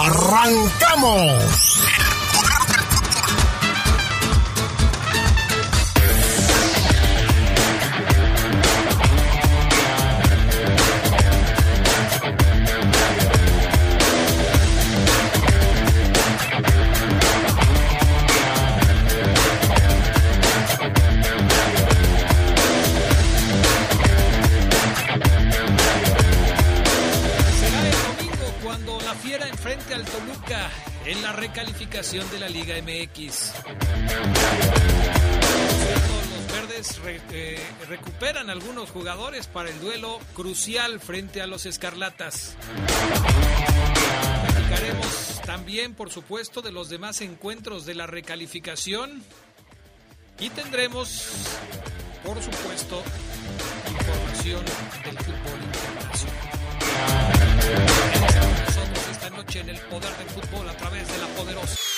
¡Arrancamos! De la Liga MX. Los verdes eh, recuperan algunos jugadores para el duelo crucial frente a los Escarlatas. Hablaremos también, por supuesto, de los demás encuentros de la recalificación y tendremos, por supuesto, información del fútbol internacional noche en el poder del fútbol a través de la poderosa.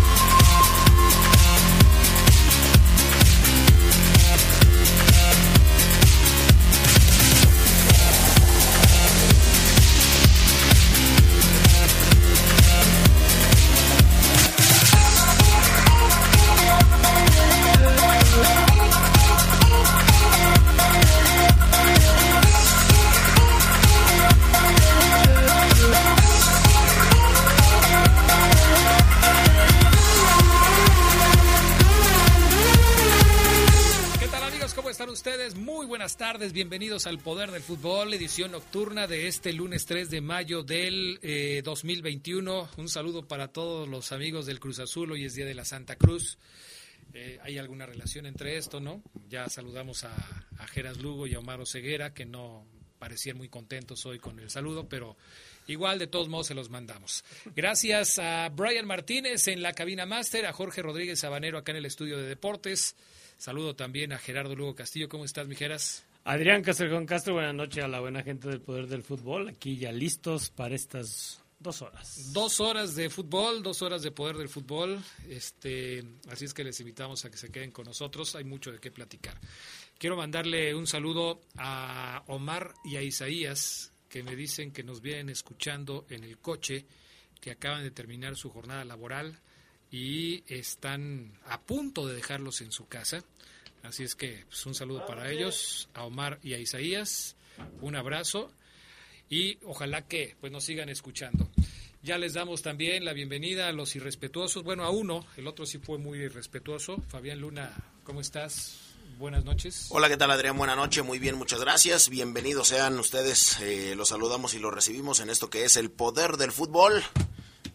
buenas tardes, bienvenidos al Poder del Fútbol, edición nocturna de este lunes 3 de mayo del 2021. Eh, Un saludo para todos los amigos del Cruz Azul, hoy es Día de la Santa Cruz. Eh, hay alguna relación entre esto, ¿no? Ya saludamos a, a Geras Lugo y a Omar Ceguera, que no parecían muy contentos hoy con el saludo, pero igual de todos modos se los mandamos. Gracias a Brian Martínez en la cabina máster, a Jorge Rodríguez Sabanero acá en el estudio de deportes. Saludo también a Gerardo Lugo Castillo. ¿Cómo estás, Mijeras? Adrián Castrejón Castro, buenas noches a la buena gente del Poder del Fútbol. Aquí ya listos para estas dos horas. Dos horas de fútbol, dos horas de Poder del Fútbol. Este, así es que les invitamos a que se queden con nosotros. Hay mucho de qué platicar. Quiero mandarle un saludo a Omar y a Isaías, que me dicen que nos vienen escuchando en el coche, que acaban de terminar su jornada laboral y están a punto de dejarlos en su casa. Así es que pues, un saludo para ellos, a Omar y a Isaías, un abrazo y ojalá que pues nos sigan escuchando. Ya les damos también la bienvenida a los irrespetuosos, bueno, a uno, el otro sí fue muy irrespetuoso. Fabián Luna, ¿cómo estás? Buenas noches. Hola, ¿qué tal Adrián? Buenas noches, muy bien, muchas gracias. Bienvenidos sean ustedes, eh, los saludamos y los recibimos en esto que es el poder del fútbol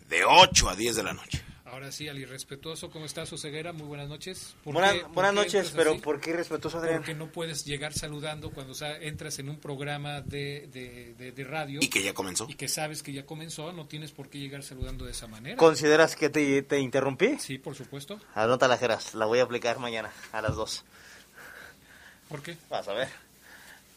de 8 a 10 de la noche. Ahora sí, al irrespetuoso, ¿cómo estás, Ceguera? Muy buenas noches. buenas noches, pero ¿por qué irrespetuoso, Adrián? Porque no puedes llegar saludando cuando entras en un programa de, de, radio. Y que ya comenzó. Y que sabes que ya comenzó, no tienes por qué llegar saludando de esa manera. ¿Consideras que te, te interrumpí? Sí, por supuesto. Anótala, Geras, la voy a aplicar mañana a las dos. ¿Por qué? Vas a ver.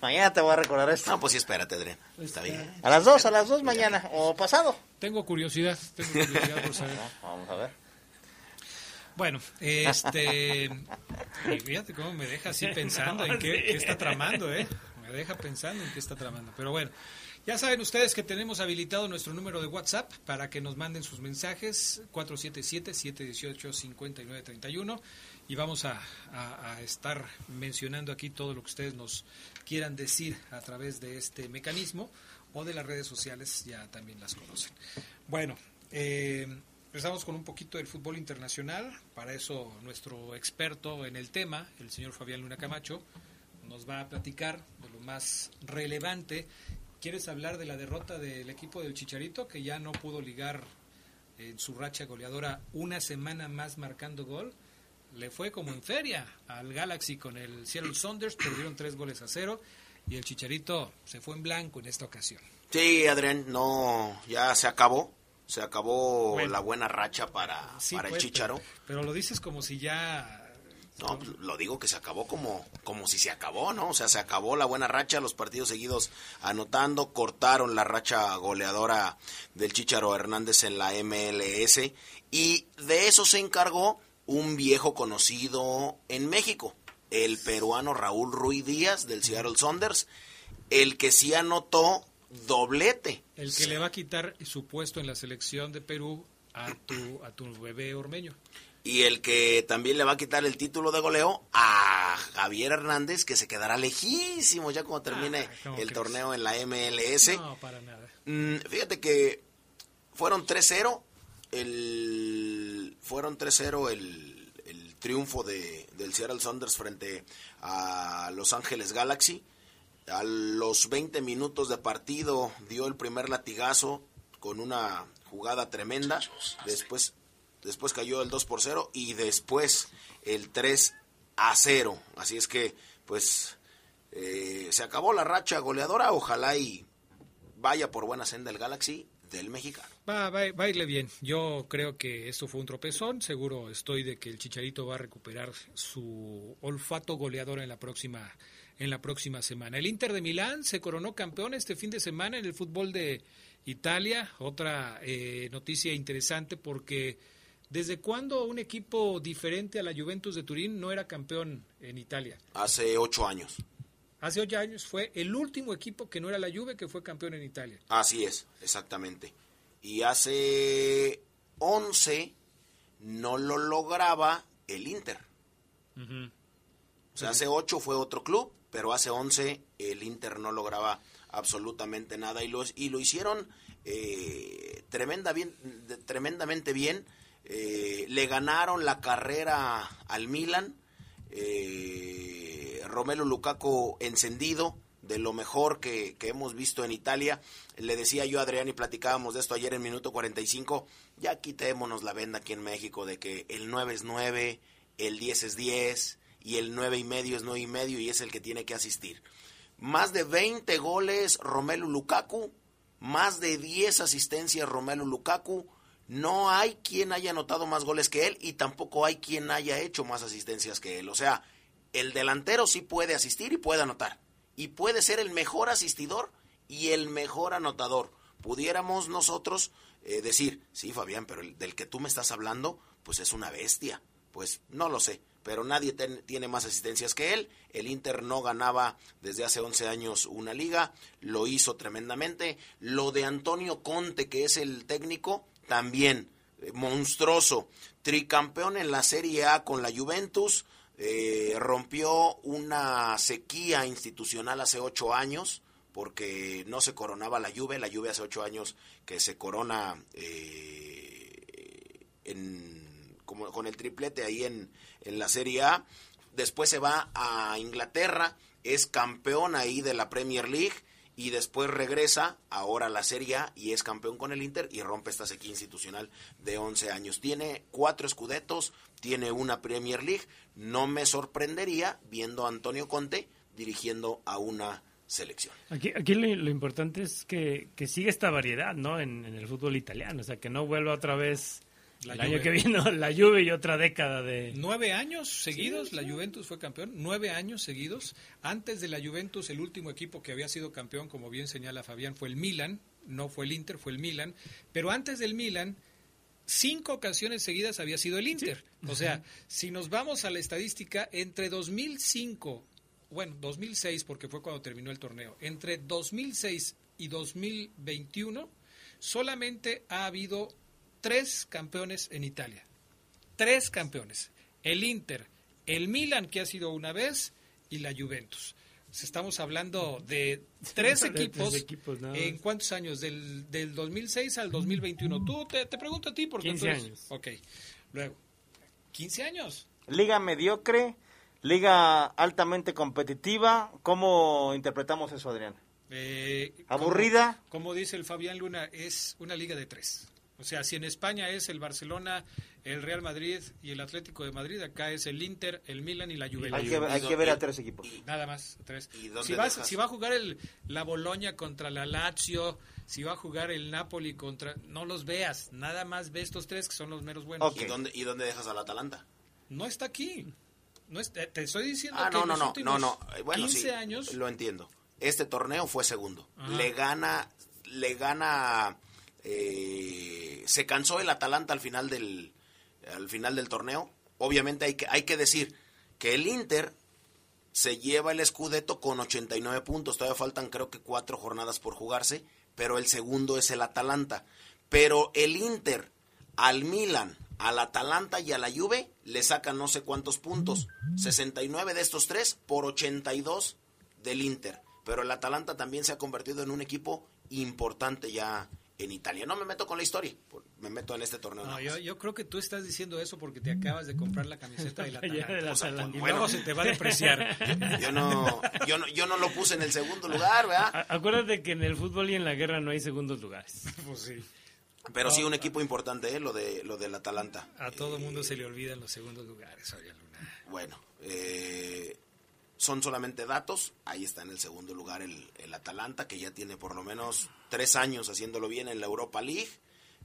Mañana te voy a recordar esto. No, pues sí, espérate, Adrián. Está bien. A las dos, a las dos mañana, o pasado. Tengo curiosidad, tengo curiosidad por saber. Vamos a ver. Bueno, este. fíjate cómo me deja así pensando en qué, está tramando, ¿eh? Me deja pensando en qué está tramando. Pero bueno, ya saben ustedes que tenemos habilitado nuestro número de WhatsApp para que nos manden sus mensajes: 477-718-5931. Y vamos a, estar mencionando aquí todo lo que ustedes nos quieran decir a través de este mecanismo o de las redes sociales, ya también las conocen. Bueno, eh, empezamos con un poquito del fútbol internacional. Para eso nuestro experto en el tema, el señor Fabián Luna Camacho, nos va a platicar de lo más relevante. ¿Quieres hablar de la derrota del equipo del Chicharito, que ya no pudo ligar en su racha goleadora una semana más marcando gol? Le fue como en feria al Galaxy con el Seattle Saunders, perdieron tres goles a cero y el Chicharito se fue en blanco en esta ocasión. Sí, Adrián, no, ya se acabó. Se acabó Bueno. la buena racha para, Sí, para el pues, Chicharo. Pero, pero lo dices como si ya... No, pues, lo digo que se acabó como, como si se acabó, ¿no? O sea, se acabó la buena racha, los partidos seguidos anotando, cortaron la racha goleadora del Chicharo Hernández en la MLS y de eso se encargó un viejo conocido en México, el peruano Raúl Ruiz Díaz del Seattle Saunders, el que sí anotó doblete. El que le va a quitar su puesto en la selección de Perú a tu, a tu bebé ormeño. Y el que también le va a quitar el título de goleo a Javier Hernández, que se quedará lejísimo ya cuando termine Ah, ¿cómo el torneo en la MLS. No, para nada. Mm, fíjate que fueron 3-0, el, fueron 3-0 el, el triunfo de, del Seattle Saunders frente a Los Ángeles Galaxy. A los 20 minutos de partido dio el primer latigazo con una jugada tremenda. Después, después cayó el 2 por 0 y después el 3 a 0. Así es que, pues, eh, se acabó la racha goleadora. Ojalá y vaya por buena senda el Galaxy del mexicano. Va, va, va a irle bien. Yo creo que esto fue un tropezón. Seguro estoy de que el Chicharito va a recuperar su olfato goleador en la próxima en la próxima semana. El Inter de Milán se coronó campeón este fin de semana en el fútbol de Italia. Otra eh, noticia interesante porque ¿desde cuándo un equipo diferente a la Juventus de Turín no era campeón en Italia? Hace ocho años. Hace ocho años fue el último equipo que no era la Juve que fue campeón en Italia. Así es, exactamente. Y hace 11 no lo lograba el Inter. O sea, hace 8 fue otro club, pero hace 11 el Inter no lograba absolutamente nada y lo, y lo hicieron eh, tremenda bien, de- tremendamente bien. Eh, le ganaron la carrera al Milan. Eh, Romelu Lukaku encendido de lo mejor que, hemos visto en Italia. Le decía yo a Adrián y platicábamos de esto ayer en minuto 45. Ya quitémonos la venda aquí en México de que el 9 es 9, el 10 es 10 y el 9 y medio es 9 y medio y es el que tiene que asistir. Más de 20 goles Romelu Lukaku, más de 10 asistencias Romelu Lukaku. No hay quien haya anotado más goles que él y tampoco hay quien haya hecho más asistencias que él. O sea, el delantero sí puede asistir y puede anotar. Y puede ser el mejor asistidor y el mejor anotador. Pudiéramos nosotros eh, decir, sí, Fabián, pero el del que tú me estás hablando, pues es una bestia. Pues no lo sé, pero nadie tiene más asistencias que él. El Inter no ganaba desde hace 11 años una liga, lo hizo tremendamente. Lo de Antonio Conte, que es el técnico, también eh, monstruoso. Tricampeón en la Serie A con la Juventus, eh, rompió una sequía institucional hace ocho años porque no se coronaba la Juve, la Juve hace ocho años que se corona eh, en, como, con el triplete ahí en, en la Serie A, después se va a Inglaterra, es campeón ahí de la Premier League y después regresa ahora a la Serie A y es campeón con el Inter y rompe esta sequía institucional de 11 años. Tiene cuatro escudetos, tiene una Premier League. No me sorprendería viendo a Antonio Conte dirigiendo a una selección. Aquí, aquí lo, importante es que, que siga esta variedad, ¿no? En, en el fútbol italiano, o sea, que no vuelva otra vez La el Juve. año que viene la Juve y otra década de... Nueve años seguidos la Juventus fue campeón, nueve años seguidos. Antes de la Juventus, el último equipo que había sido campeón, como bien señala Fabián, fue el Milan, no fue el Inter, fue el Milan. Pero antes del Milan, cinco ocasiones seguidas había sido el Inter. O sea, si nos vamos a la estadística, entre 2005, bueno, 2006, porque fue cuando terminó el torneo, entre 2006 y 2021, solamente ha habido tres campeones en Italia tres campeones. El Inter, el Milan, que ha sido una vez, y la Juventus. Estamos hablando de tres De tres equipos. ¿En cuántos años? Del, del 2006 al 2021. Tú, te, te pregunto a ti porque 15 tú eres- años. Ok. Luego, 15 años. Liga mediocre, liga altamente competitiva. ¿Cómo interpretamos eso, Adrián? Eh, ¿Aburrida? Como, como dice el Fabián Luna, es una liga de tres. O sea, si en España es el Barcelona, el Real Madrid y el Atlético de Madrid, acá es el Inter, el Milan y la Juventus. Hay que, hay que ver a tres equipos. Nada más, tres. ¿Y dónde Si, vas- si va a jugar el, la Boloña contra la Lazio, si va a jugar el Napoli contra... No los veas, nada más ve estos tres que son los meros buenos. ¿Y dónde, ¿Y dónde dejas al Atalanta? No está aquí. No es- te- te estoy diciendo Ah, que no, en no, los no, últimos no, no. Eh, Bueno, 15 sí, años... lo entiendo. Este torneo fue segundo. Ajá. Le gana, le gana, eh, se cansó el Atalanta al final del, al final del torneo. Obviamente hay que, hay que decir que el Inter se lleva el Scudetto con 89 puntos. Todavía faltan creo que cuatro jornadas por jugarse, pero el segundo es el Atalanta. Pero el Inter al Milan, al Atalanta y a la Juve le sacan no sé cuántos puntos. 69 de estos tres por 82 del Inter. Pero el Atalanta también se ha convertido en un equipo importante ya en Italia. No me meto con la historia, me meto en este torneo. No, yo, creo que tú estás diciendo eso porque te acabas de comprar la camiseta del Ya Atalanta. del O sea, bueno. se te va a depreciar. Yo no, yo no, yo no lo puse en el segundo lugar, ¿verdad? Acuérdate que en el fútbol y en la guerra no hay segundos lugares. pues sí. Pero sí un equipo importante, ¿eh? lo de lo del Atalanta. A todo mundo se le olvidan los segundos lugares, oye, Luna. Bueno, eh, son solamente datos. Ahí está en el segundo lugar el, el Atalanta, que ya tiene por lo menos tres años haciéndolo bien en la Europa League.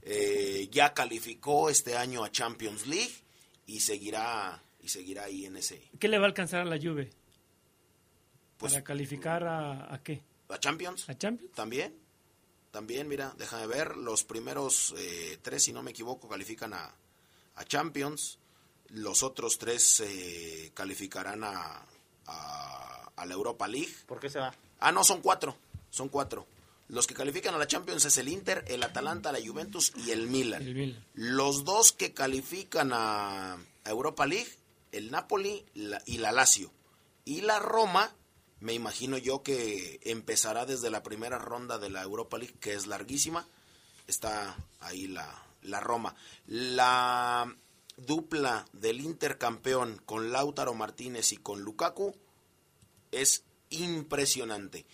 Eh, ya calificó este año a Champions League y seguirá y seguirá ahí en ese. ¿Qué le va a alcanzar a la Juve? Pues, ¿Para calificar a, a qué? ¿A Champions? ¿A Champions? También. También, mira, déjame ver. Los primeros eh, tres, si no me equivoco, califican a, a Champions. Los otros tres eh, calificarán a, a, a la Europa League. ¿Por qué se va? Ah, no, son cuatro. Son cuatro. Los que califican a la Champions es el Inter, el Atalanta, la Juventus y el Milan. El Milan. Los dos que califican a, a Europa League, el Napoli la- y la Lazio. Y la Roma, me imagino yo que empezará desde la primera ronda de la Europa League, que es larguísima. Está ahí la, la Roma. La dupla del Inter campeón con Lautaro Martínez y con Lukaku es impresionante.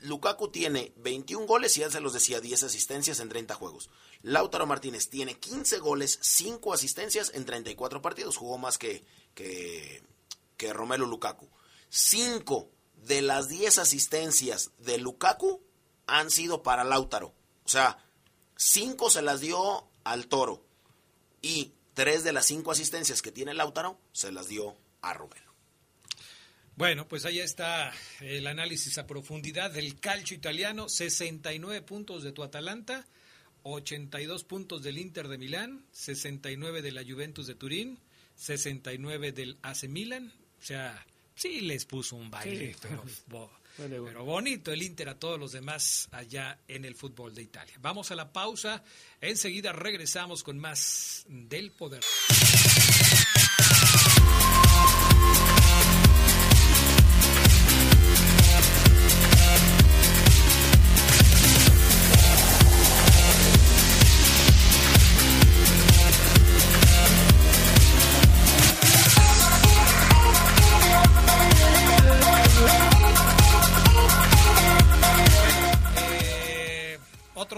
Lukaku tiene 21 goles y ya se los decía 10 asistencias en 30 juegos. Lautaro Martínez tiene 15 goles, 5 asistencias en 34 partidos. Jugó más que, que, que Romelu Lukaku. 5 de las 10 asistencias de Lukaku han sido para Lautaro. O sea, 5 se las dio al Toro. Y 3 de las 5 asistencias que tiene Lautaro se las dio a Romelu. Bueno, pues ahí está el análisis a profundidad del calcio italiano. 69 puntos de tu Atalanta, 82 puntos del Inter de Milán, 69 de la Juventus de Turín, 69 del AC Milan. O sea, sí les puso un baile, Sí. pero, bo- Vale, bueno. pero bonito el Inter a todos los demás allá en el fútbol de Italia. Vamos a la pausa. Enseguida regresamos con más del poder.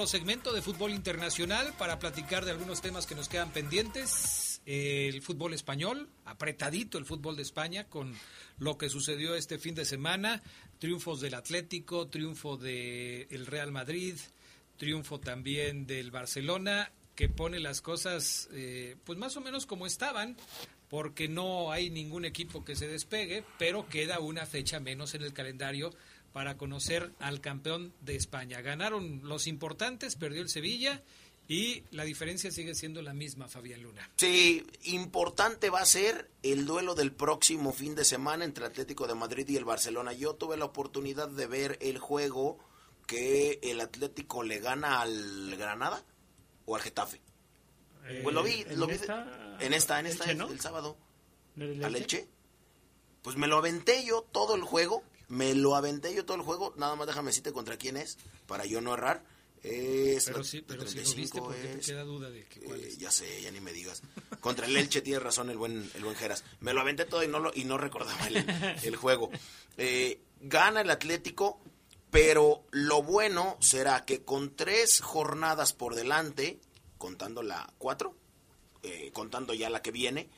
Segmento de fútbol internacional para platicar de algunos temas que nos quedan pendientes. El fútbol español, apretadito el fútbol de España con lo que sucedió este fin de semana. Triunfos del Atlético, triunfo del Real Madrid, triunfo también del Barcelona, que pone las cosas eh, pues más o menos como estaban, porque no hay ningún equipo que se despegue, pero queda una fecha menos en el calendario para conocer al campeón de España. Ganaron los importantes, perdió el Sevilla y la diferencia sigue siendo la misma, Fabián Luna. Sí, importante va a ser el duelo del próximo fin de semana entre Atlético de Madrid y el Barcelona. Yo tuve la oportunidad de ver el juego que el Atlético le gana al Granada o al Getafe. Pues lo vi, Eh, ¿en lo vi esta? en esta, en esta, Elche, ¿no? el sábado. ¿No era el ¿Al Elche? Elche? Pues me lo aventé yo todo el juego. Me lo aventé yo todo el juego. Nada más déjame decirte contra quién es, para yo no errar. Es Pero sí, pero si lo 35 viste, porque te es- queda duda de que cuál eh, es. ya sé, ya ni me digas. Contra el Elche tienes razón el buen, el buen Geras. Me lo aventé todo y no, lo, y no recordaba el, el juego. Eh, gana el Atlético, pero lo bueno será que con tres jornadas por delante contando la 4, eh, contando ya la que viene,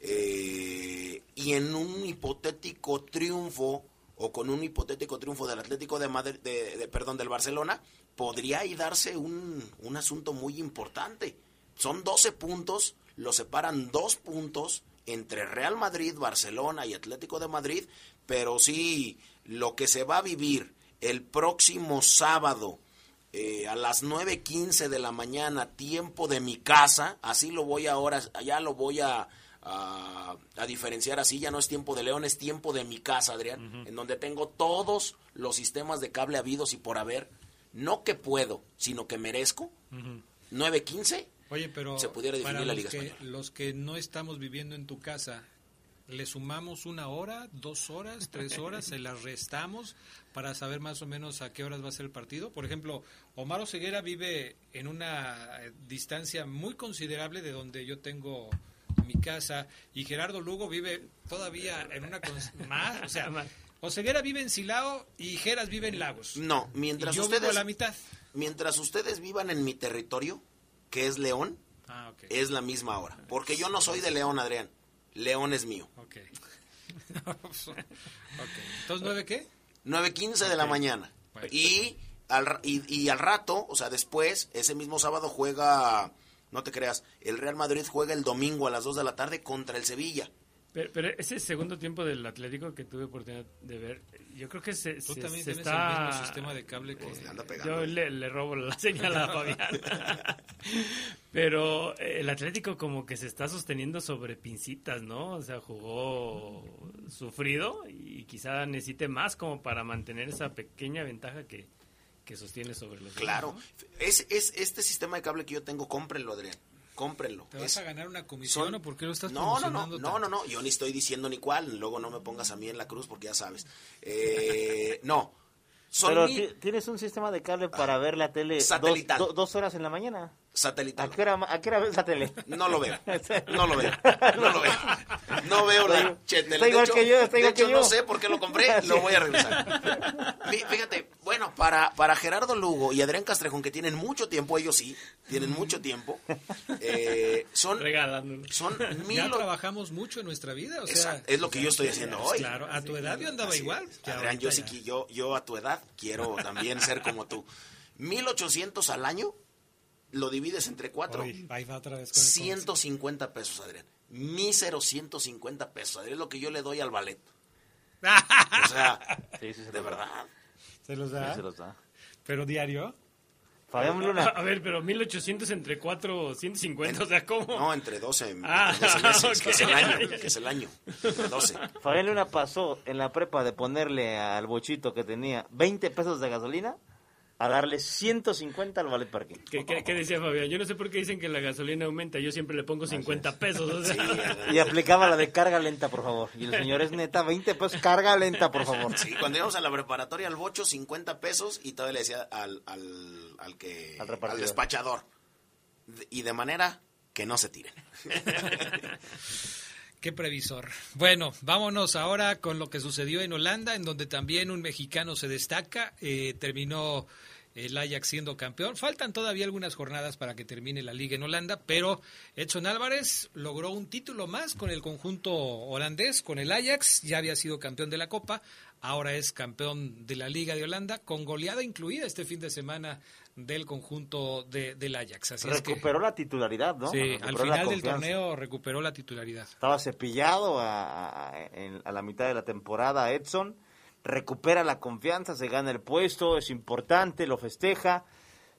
eh, y en un hipotético triunfo o con un hipotético triunfo del Atlético de Madrid, de, perdón, del Barcelona, podría ahí darse un, un asunto muy importante. Son 12 puntos, lo separan dos puntos entre Real Madrid, Barcelona y Atlético de Madrid, pero sí, lo que se va a vivir el próximo sábado eh, a las 9.15 de la mañana, tiempo de mi casa, así lo voy ahora, ya lo voy a, a, a diferenciar así, ya no es tiempo de León, es tiempo de mi casa, Adrián, en donde tengo todos los sistemas de cable habidos y por haber, no que puedo, sino que merezco, 9.15, Oye, pero se pudiera definir para la los Liga que, Española. los que no estamos viviendo en tu casa, ¿le sumamos una hora, dos horas, tres horas, se las restamos para saber más o menos a qué horas va a ser el partido? Por ejemplo, Omar Ceguera vive en una distancia muy considerable de donde yo tengo mi casa y Gerardo Lugo vive todavía en una más, o sea, Oseguera vive en Silao y Geras vive en Lagos. No, mientras y yo vivo ustedes, a la mitad. mientras ustedes vivan en mi territorio, que es León, Ah, es la misma hora, porque yo no soy de León, Adrián, León es mío. Ok. Entonces, ¿nueve qué? 9.15 de la mañana. Bueno. Y al, y al rato, o sea, después, ese mismo sábado juega, no te creas, el Real Madrid juega el domingo a las 2 de la tarde contra el Sevilla. Pero, pero ese segundo tiempo del Atlético que tuve oportunidad de ver, yo creo que se, Tú se- también se tienes está... el mismo sistema de cable que... Le anda pegando. Yo le, le robo la señal a Fabián. Pero eh, el Atlético como que se está sosteniendo sobre pincitas, ¿no? O sea, jugó sufrido y quizá necesite más como para mantener esa pequeña ventaja que, que sostiene sobre los demás, Claro. ¿no? Es, es este sistema de cable que yo tengo, cómprenlo, Adrián. Cómprenlo. ¿Te vas Es- a ganar una comisión son- o por qué lo estás no, no, no, no, tanto? no, no, yo ni estoy diciendo ni cuál, luego no me pongas a mí en la cruz porque ya sabes. Eh, no, son Pero tienes un sistema de cable para ver la tele dos, Satelital. do- dos horas en la mañana. ¿A satelital. qué hora, a qué hora ves tele? No lo veo, no lo veo, no lo veo. No veo la de hecho, que yo, está de igual que hecho, yo. no sé por qué lo compré, lo voy a revisar. Fí- Fíjate, bueno, para, para Gerardo Lugo y Adrián Castrejón, que tienen mucho tiempo, ellos sí, tienen mucho tiempo, eh, son, Regalándolo. son mil... Ya trabajamos mucho en nuestra vida, o sea... Exacto, es lo que yo estoy haciendo hoy. Claro, a tu edad yo andaba Así igual. Adrián, yo, sí yo, yo a tu edad quiero también ser como tú. 1800 al año, lo divides entre cuatro. Ahí va otra vez con el 150 pesos, Adrián. Mísero 150 pesos, Adrián. Es lo que yo le doy al ballet. O sea, Sí, sí, se de da. verdad. ¿Se los Sí, da? se los da. ¿Pero diario? Fabián A Luna, ver, pero 1800 entre 4, 150, o sea, ¿cómo? No, entre 12, entre Ah, 12 meses, que es el año. Que es el año. Entre 12. Fabián Luna pasó en la prepa de ponerle al bochito que tenía 20 pesos de gasolina a darle 150 al ballet parking. ¿Qué, qué, qué decía Fabián? Yo no sé por qué dicen que la gasolina aumenta, yo siempre le pongo 50 pesos. O sea, Y aplicaba la de carga lenta, por favor. Y el señor es neta, 20 pesos, carga lenta, por favor. Sí, cuando íbamos a la preparatoria al bocho, 50 pesos y todavía le decía al, al, al que Al despachador. De- Y de manera que no se tiren. Qué previsor. Bueno, vámonos ahora con lo que sucedió en Holanda, en donde también un mexicano se destaca. Eh, terminó el Ajax siendo campeón. Faltan todavía algunas jornadas para que termine la liga en Holanda, pero Edson Álvarez logró un título más con el conjunto holandés, con el Ajax. Ya había sido campeón de la Copa, ahora es campeón de la Liga de Holanda, con goleada incluida este fin de semana del conjunto de, del Ajax. Así es que, Recuperó la titularidad, ¿no? sí, Recuperó al final del torneo recuperó la titularidad. Estaba cepillado a, a la mitad de la temporada Edson. Recupera la confianza, se gana el puesto, es importante, lo festeja.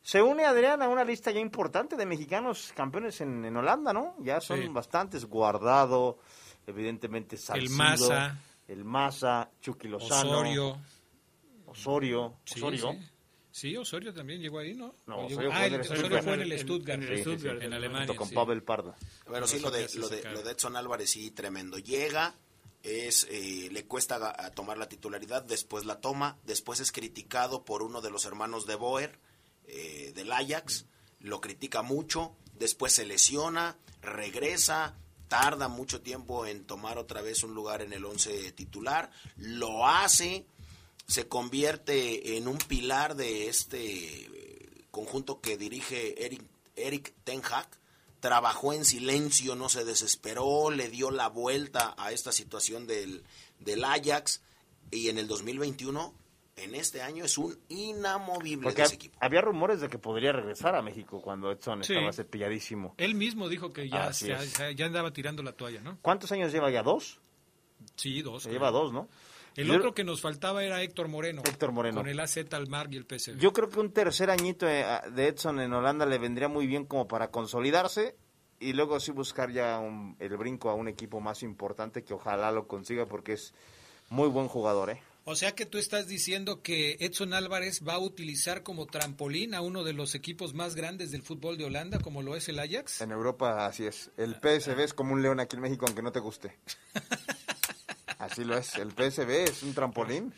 Se une Adrián a una lista ya importante de mexicanos campeones en, en Holanda, ¿no? Ya son Sí. bastantes. Guardado, evidentemente Salcido, Maza. el Maza, Chucky Lozano, Osorio. Osorio, Sí, Osorio. sí. Sí, Osorio también llegó ahí, ¿no? No, ¿O llegó- Osorio ah, fue en el- el Osorio Stuttgart. fue en el Stuttgart, en el sí, Stuttgart, en en Alemania. junto con sí. Pavel Pardo. Bueno, sí, lo de, lo, de, lo de Edson Álvarez sí, tremendo. Llega, es eh, le cuesta tomar la titularidad, después la toma, después es criticado por uno de los hermanos de Boer, eh, del Ajax, lo critica mucho, después se lesiona, regresa, tarda mucho tiempo en tomar otra vez un lugar en el once titular, lo hace, se convierte en un pilar de este eh, conjunto que dirige Eric, Eric Ten Hag trabajó en silencio, no se desesperó, le dio la vuelta a esta situación del, del Ajax y en el 2021, en este año, es un inamovible Porque de ese equipo. había rumores de que podría regresar a México cuando Edson Sí. estaba cepilladísimo. Él mismo dijo que ya, ya, ya- andaba tirando la toalla, ¿no? ¿Cuántos años lleva ya? ¿Dos? Sí, dos. Se lleva dos, ¿no? El Yo- otro que nos faltaba era Héctor Moreno. Héctor Moreno. Con el AZ Almar y el PSV. Yo creo que un tercer añito eh, de Edson en Holanda le vendría muy bien como para consolidarse y luego sí buscar ya un- el brinco a un equipo más importante que ojalá lo consiga porque es muy buen jugador, ¿eh? O sea que tú estás diciendo que Edson Álvarez va a utilizar como trampolín a uno de los equipos más grandes del fútbol de Holanda, como lo es el Ajax. En Europa así es. El PSV es como un león aquí en México aunque no te guste. Así lo es. El PSV es un trampolín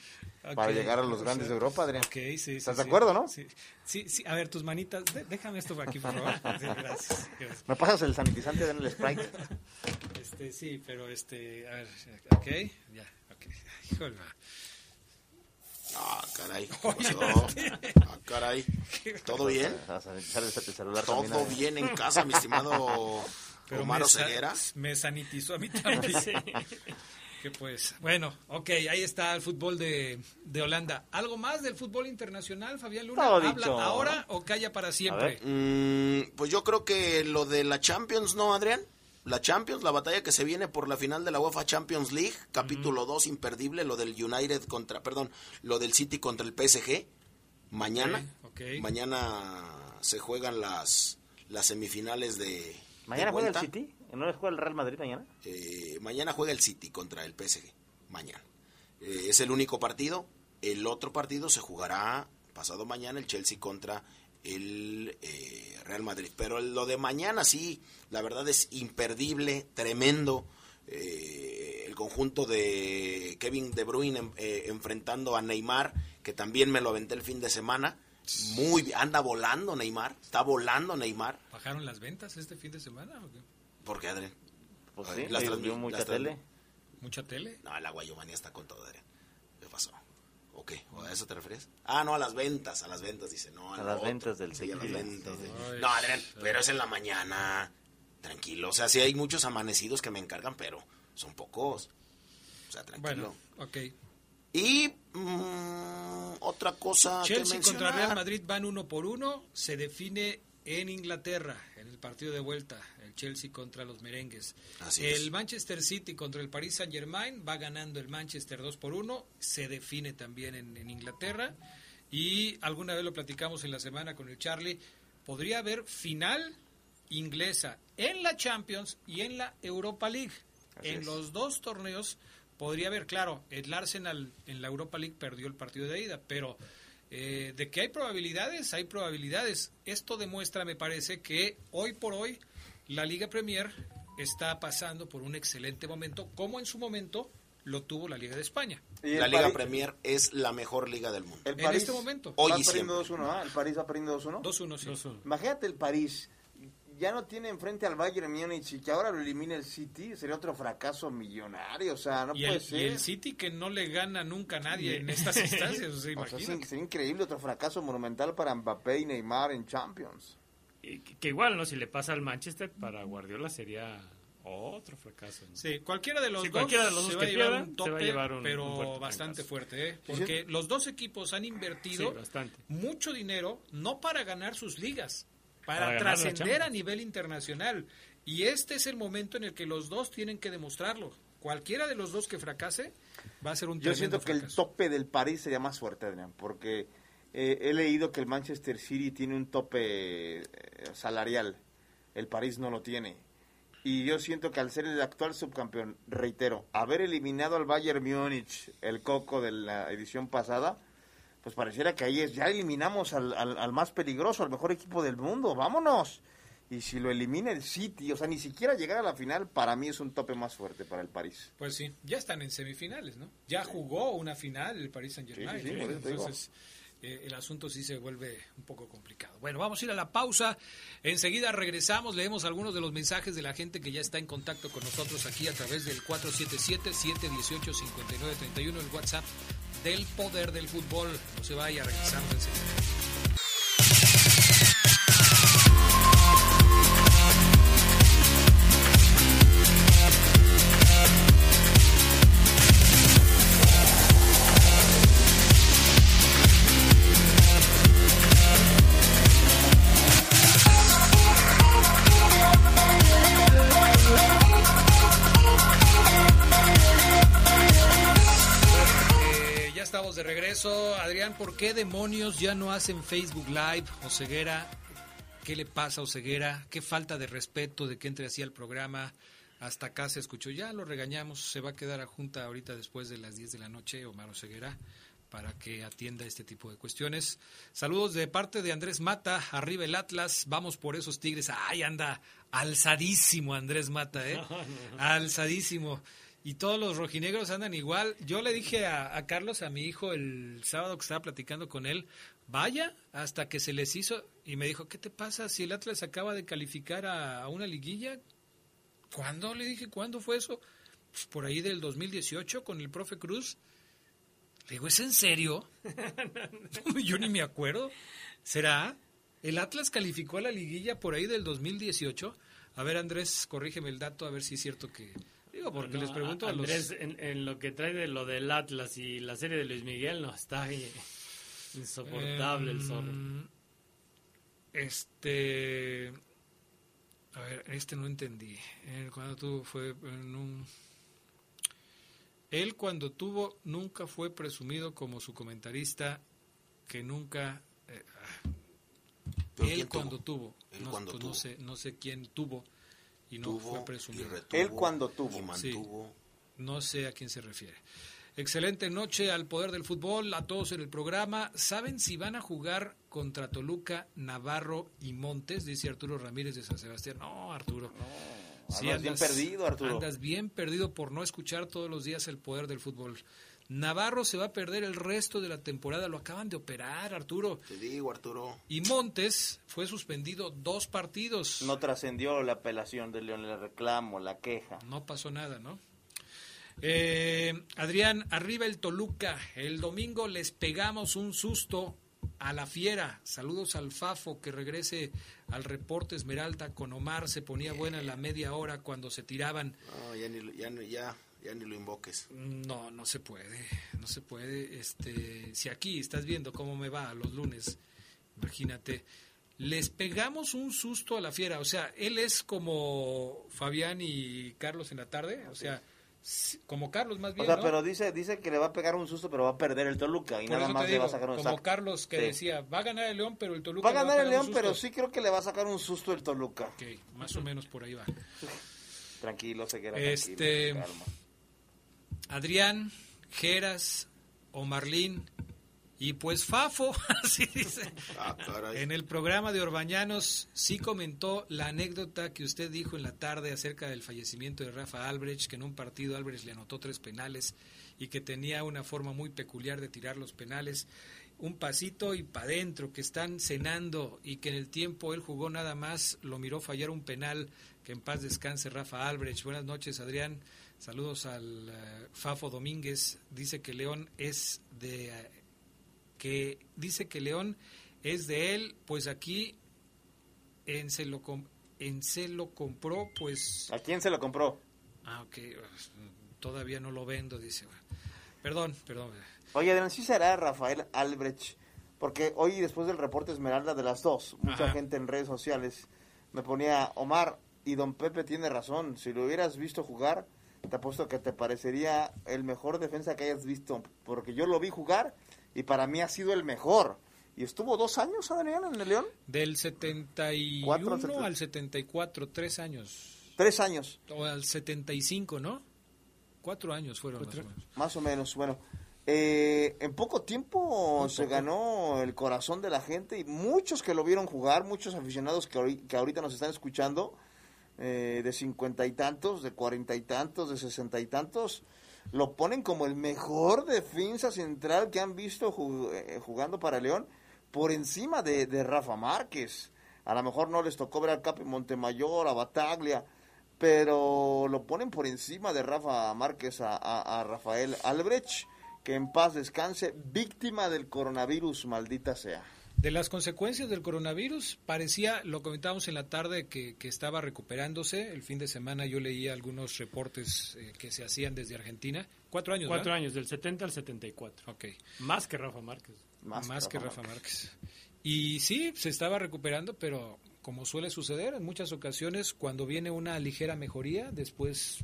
para Ok, llegar a los o grandes sea, de Europa, Adrián. Ok, sí, sí, ¿Estás de sí. acuerdo, no? Sí, sí, sí. A ver, tus manitas, de- déjame esto por aquí, por favor. Sí, gracias, gracias. ¿Me pasas el sanitizante en el Sprite? Este, sí, pero este, a ver, ok, ya, ok. Híjole. Ah, caray. ¿qué pasó? Ah, caray. ¿Todo bien? Todo bien en casa, mi estimado Pero Omar me, sa- me sanitizó a mí también. Que pues, bueno, ok, ahí está el fútbol de, de Holanda. ¿Algo más del fútbol internacional, Fabián Luna? Todo ¿Habla dicho. ahora o calla para siempre? Mm, pues yo creo que lo de la Champions, ¿no, Adrián? La Champions, la batalla que se viene por la final de la UEFA Champions League, capítulo 2 imperdible, lo del United contra, perdón, lo del City contra el PSG. Mañana, mañana se juegan las las semifinales de ¿Mañana de juega el vuelta. City? ¿No juega el Real Madrid mañana? Eh, mañana juega el City contra el PSG. Mañana. Eh, es el único partido. El otro partido se jugará pasado mañana el Chelsea contra el eh, Real Madrid. Pero lo de mañana sí, la verdad es imperdible, tremendo. Eh, el conjunto de Kevin De Bruyne eh, enfrentando a Neymar, que también me lo aventé el fin de semana. Muy bien, anda volando Neymar, está volando Neymar. ¿Bajaron las ventas este fin de semana? o qué? ¿Por qué, Adrián? Pues sí, las le transmi- dio mucha las tele. ¿Mucha tele? No, la guayomanía está con todo, Adrián. ¿Qué pasó? ¿O qué? ¿O a eso te refieres? Ah, no, a las ventas, a las ventas, dice. No, A lo las otro. ventas del Sí, a las tequila. ventas de- Ay, No, Adrián, pero es en la mañana. Tranquilo. O sea, sí hay muchos amanecidos que me encargan, pero son pocos. O sea, tranquilo. Bueno, ok. Y mm, otra cosa que Chelsea contra mencionar. Real Madrid van uno por uno. Se define en Inglaterra, en el partido de vuelta, el Chelsea contra los merengues. Así el es. Manchester City contra el Paris Saint Germain va ganando el Manchester 2 por 1. Se define también en, en Inglaterra. Y alguna vez lo platicamos en la semana con el Charlie. Podría haber final inglesa en la Champions y en la Europa League. Así en es. los dos torneos podría haber, claro, el Arsenal en la Europa League perdió el partido de ida, pero eh, de que hay probabilidades, hay probabilidades. Esto demuestra, me parece, que hoy por hoy la Liga Premier está pasando por un excelente momento, como en su momento lo tuvo la Liga de España. Y La Liga París- Premier es la mejor liga del mundo. el En este momento. Hoy va y perdiendo 2-1, ¿ah? El París va perdiendo 2-1. 2-1, sí. 2-1. Imagínate el París. Ya no tiene enfrente al Bayern Múnich y que ahora lo elimine el City. Sería otro fracaso millonario. O sea, no Y puede el, ser. y el City que no le gana nunca a nadie en estas instancias, o sea, O sea, imagínate. sí, sería increíble otro fracaso monumental para Mbappé y Neymar en Champions. Y Que, que igual, ¿no? Si le pasa al Manchester, para Guardiola sería otro fracaso. ¿no? Sí, cualquiera de los Sí, dos de los se va llevar un se tope, va a llevar un- pero un fuerte bastante fuerte, ¿eh? Sí, porque los dos equipos han invertido mucho dinero no para ganar sus ligas, para, trascender a nivel internacional. Y este es el momento en el que los dos tienen que demostrarlo. Cualquiera de los dos que fracase va a ser un Yo siento que el tope del París sería más fuerte, Adrián, porque eh, he leído que el Manchester City tiene un tope eh, salarial. El París no lo tiene. Y yo siento que al ser el actual subcampeón, reitero, haber eliminado al Bayern Múnich, el coco de la edición pasada, pues pareciera que ahí es, ya eliminamos al, al- al más peligroso, al mejor equipo del mundo, vámonos. Y si lo elimina el City, o sea, ni siquiera llegar a la final, para mí es un tope más fuerte para el París. Pues sí, ya están en semifinales, ¿no? Ya jugó una final el Paris Saint Germain. Sí. Entonces, eh, el asunto sí se vuelve un poco complicado. Bueno, vamos a ir a la pausa. Enseguida regresamos, leemos algunos de los mensajes de la gente que ya está en contacto con nosotros aquí a través del 477-718-5931, el WhatsApp del poder del fútbol. No se vaya, regresamos enseguida. Adrián, ¿por qué demonios ya no hacen Facebook Live? Oseguera, ¿qué le pasa a Oseguera? ¿Qué falta de respeto de que entre así al programa? Hasta acá se escuchó, ya lo regañamos, se va a quedar a junta ahorita después de las 10 de la noche, Omar Oseguera, para que atienda este tipo de cuestiones. Saludos de parte de Andrés Mata, arriba el Atlas, vamos por esos Tigres. Ay, anda alzadísimo Andrés Mata, ¿eh? Alzadísimo. Y todos los rojinegros andan igual. Yo le dije a, Carlos, a mi hijo, el sábado que estaba platicando con él, vaya hasta que se les hizo. Y me dijo, ¿qué te pasa si el Atlas acaba de calificar a, a una liguilla? ¿Cuándo? Le dije, ¿cuándo fue eso? Pues por ahí del 2018 con el profe Cruz. Le digo, ¿es en serio? Yo ni me acuerdo. ¿Será? ¿El Atlas calificó a la liguilla por ahí del 2018? A ver, Andrés, corrígeme el dato, a ver si es cierto que... Digo, porque No, les pregunto a, Andrés, los... en, en lo que trae de lo del Atlas y la serie de Luis Miguel, no, está ahí insoportable el zorro. Em, Este... A ver, este no entendí. Él cuando tuvo fue en un... Él cuando tuvo nunca fue presumido como su comentarista que nunca... eh, ah, ¿Pero él quién tuvo? cuando tuvo. Él no, cuando pues tuvo. no sé, no sé quién tuvo y no Tuvo fue y presumido. retuvo Él cuando tuvo. Y mantuvo. No sé a quién se refiere. Excelente noche al poder del fútbol, a todos en el programa. ¿Saben si van a jugar contra Toluca, Navarro y Montes? Dice Arturo Ramírez de San Sebastián. No, Arturo. Sí, andas bien perdido, Arturo. Andas bien perdido por no escuchar todos los días el poder del fútbol. Navarro se va a perder el resto de la temporada. Lo acaban de operar, Arturo. Te digo, Arturo. Y Montes fue suspendido dos partidos. No trascendió la apelación de León, el reclamo, la queja. No pasó nada, ¿no? Eh, Adrián, arriba el Toluca. El domingo les pegamos un susto a la fiera. Saludos al Fafo que regrese al reporte Esmeralda con Omar. Se ponía buena la media hora cuando se tiraban. No, ya, ni, ya, ni- ya, ya ni lo invoques. No, no se puede, no se puede. Este, si aquí estás viendo cómo me va los lunes, imagínate. Les pegamos un susto a la fiera. O sea, él es como Fabián y Carlos en la tarde. O sea, como Carlos más O bien. sea, ¿no? pero dice, dice que le va a pegar un susto, pero va a perder el Toluca y Por nada más le va a sacar un como saco. Carlos que Sí. decía, va a ganar el León, pero el Toluca Va a ganar el pegar un León, pero susto". sí creo que le va a sacar un susto el Toluca. Ok, más o menos por ahí va. Tranquilo, se queda Este- tranquilo, calma. Adrián, Geras, Omarlín y pues Fafo, así dice. Ah. En el programa de Orbañanos sí comentó la anécdota que usted dijo en la tarde acerca del fallecimiento de Rafa Albrecht, que en un partido Albrecht le anotó tres penales y que tenía una forma muy peculiar de tirar los penales. Un pasito y para adentro, que están cenando y que en el tiempo él jugó nada más, lo miró fallar un penal. Que en paz descanse Rafa Albrecht. Buenas noches, Adrián. Saludos al eh, Fafo Domínguez. Dice que León es de que dice que León es de él, pues aquí en se lo, com- en se lo compró, pues... ¿A quién se lo compró? Ah, ok, pues, todavía no lo vendo, dice. Perdón, perdón. Oye, Adrián, sí será Rafael Albrecht, porque hoy después del reporte Esmeralda de las dos, mucha Ajá. gente en redes sociales me ponía, Omar, y don Pepe tiene razón, si lo hubieras visto jugar, te apuesto que te parecería el mejor defensa que hayas visto, porque yo lo vi jugar y para mí ha sido el mejor. ¿Y estuvo dos años, Adrián, en el León? Del 71 Cuatro, setenta- al 74, tres años. Tres años, O al 75, ¿no? Cuatro años fueron más o menos. más o menos. Bueno, eh, en poco tiempo se ganó el corazón de la gente y muchos que lo vieron jugar, muchos aficionados que, que ahorita nos están escuchando, eh, de cincuenta y tantos, de cuarenta y tantos, de sesenta y tantos, lo ponen como el mejor defensa central que han visto ju- eh, jugando para León por encima de, Rafa Márquez. A lo mejor no les tocó ver al Capi Montemayor, a Bataglia, pero lo ponen por encima de Rafa Márquez a Rafael Albrecht, que en paz descanse, víctima del coronavirus, maldita sea. De las consecuencias del coronavirus, parecía, lo comentábamos en la tarde, que, que estaba recuperándose. El fin de semana yo leía algunos reportes eh, que se hacían desde Argentina. Cuatro años, Cuatro ¿verdad? años, del 70 al 74. Ok. Más que Rafa Márquez. Más, que Rafa Márquez. Y sí, se estaba recuperando, pero como suele suceder en muchas ocasiones, cuando viene una ligera mejoría, después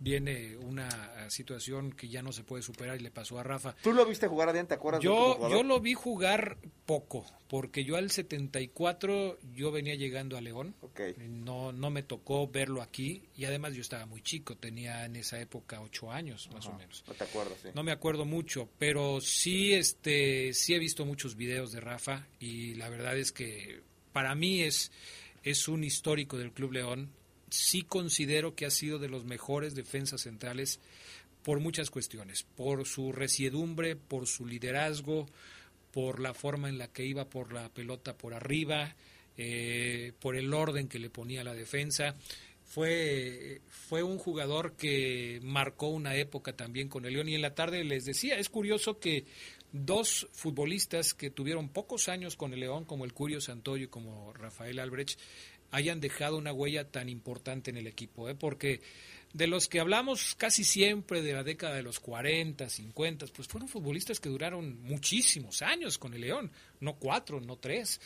viene una eh, situación que ya no se puede superar y le pasó a Rafa. ¿Tú lo viste jugar, Adrián? ¿Te acuerdas? de Yo, jugador? yo lo vi jugar poco, porque yo al 74 yo venía llegando a León. Ok. No, no me tocó verlo aquí y además yo estaba muy chico, tenía en esa época ocho años más o menos. No te acuerdas, sí. No me acuerdo mucho, pero sí, este, sí he visto muchos videos de Rafa y la verdad es que para mí es, es un histórico del Club León. Sí considero que ha sido de los mejores defensas centrales por muchas cuestiones, por su resiedumbre, por su liderazgo, por la forma en la que iba por la pelota por arriba, eh, por el orden que le ponía la defensa. Fue, fue un jugador que marcó una época también con el León y en la tarde les decía, es curioso que dos futbolistas que tuvieron pocos años con el León, como el Curio Santoyo y como Rafael Albrecht, hayan dejado una huella tan importante en el equipo, ¿eh? porque de los que hablamos casi siempre de la década de los 40, 50, pues fueron futbolistas que duraron muchísimos años con el León, no cuatro, no tres.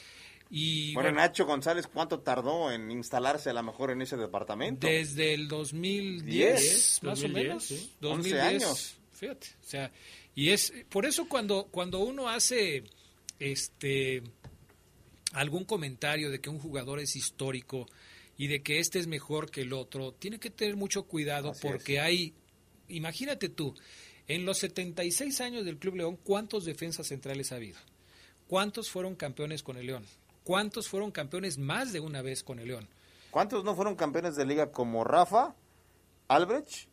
Y Bueno, bueno, Nacho González, ¿cuánto tardó en instalarse a lo mejor en ese departamento? desde el 2010, Diez, más 2010, o menos, sí. 2010, 11 años. Fíjate, o sea, y es por eso cuando cuando uno hace este algún comentario de que un jugador es histórico y de que este es mejor que el otro, tiene que tener mucho cuidado Así porque hay imagínate tú, en los 76 años del Club León, ¿cuántos defensas centrales ha habido? ¿Cuántos fueron campeones con el León? ¿Cuántos fueron campeones más de una vez con el León? ¿Cuántos no fueron campeones de liga como Rafa, Albrecht,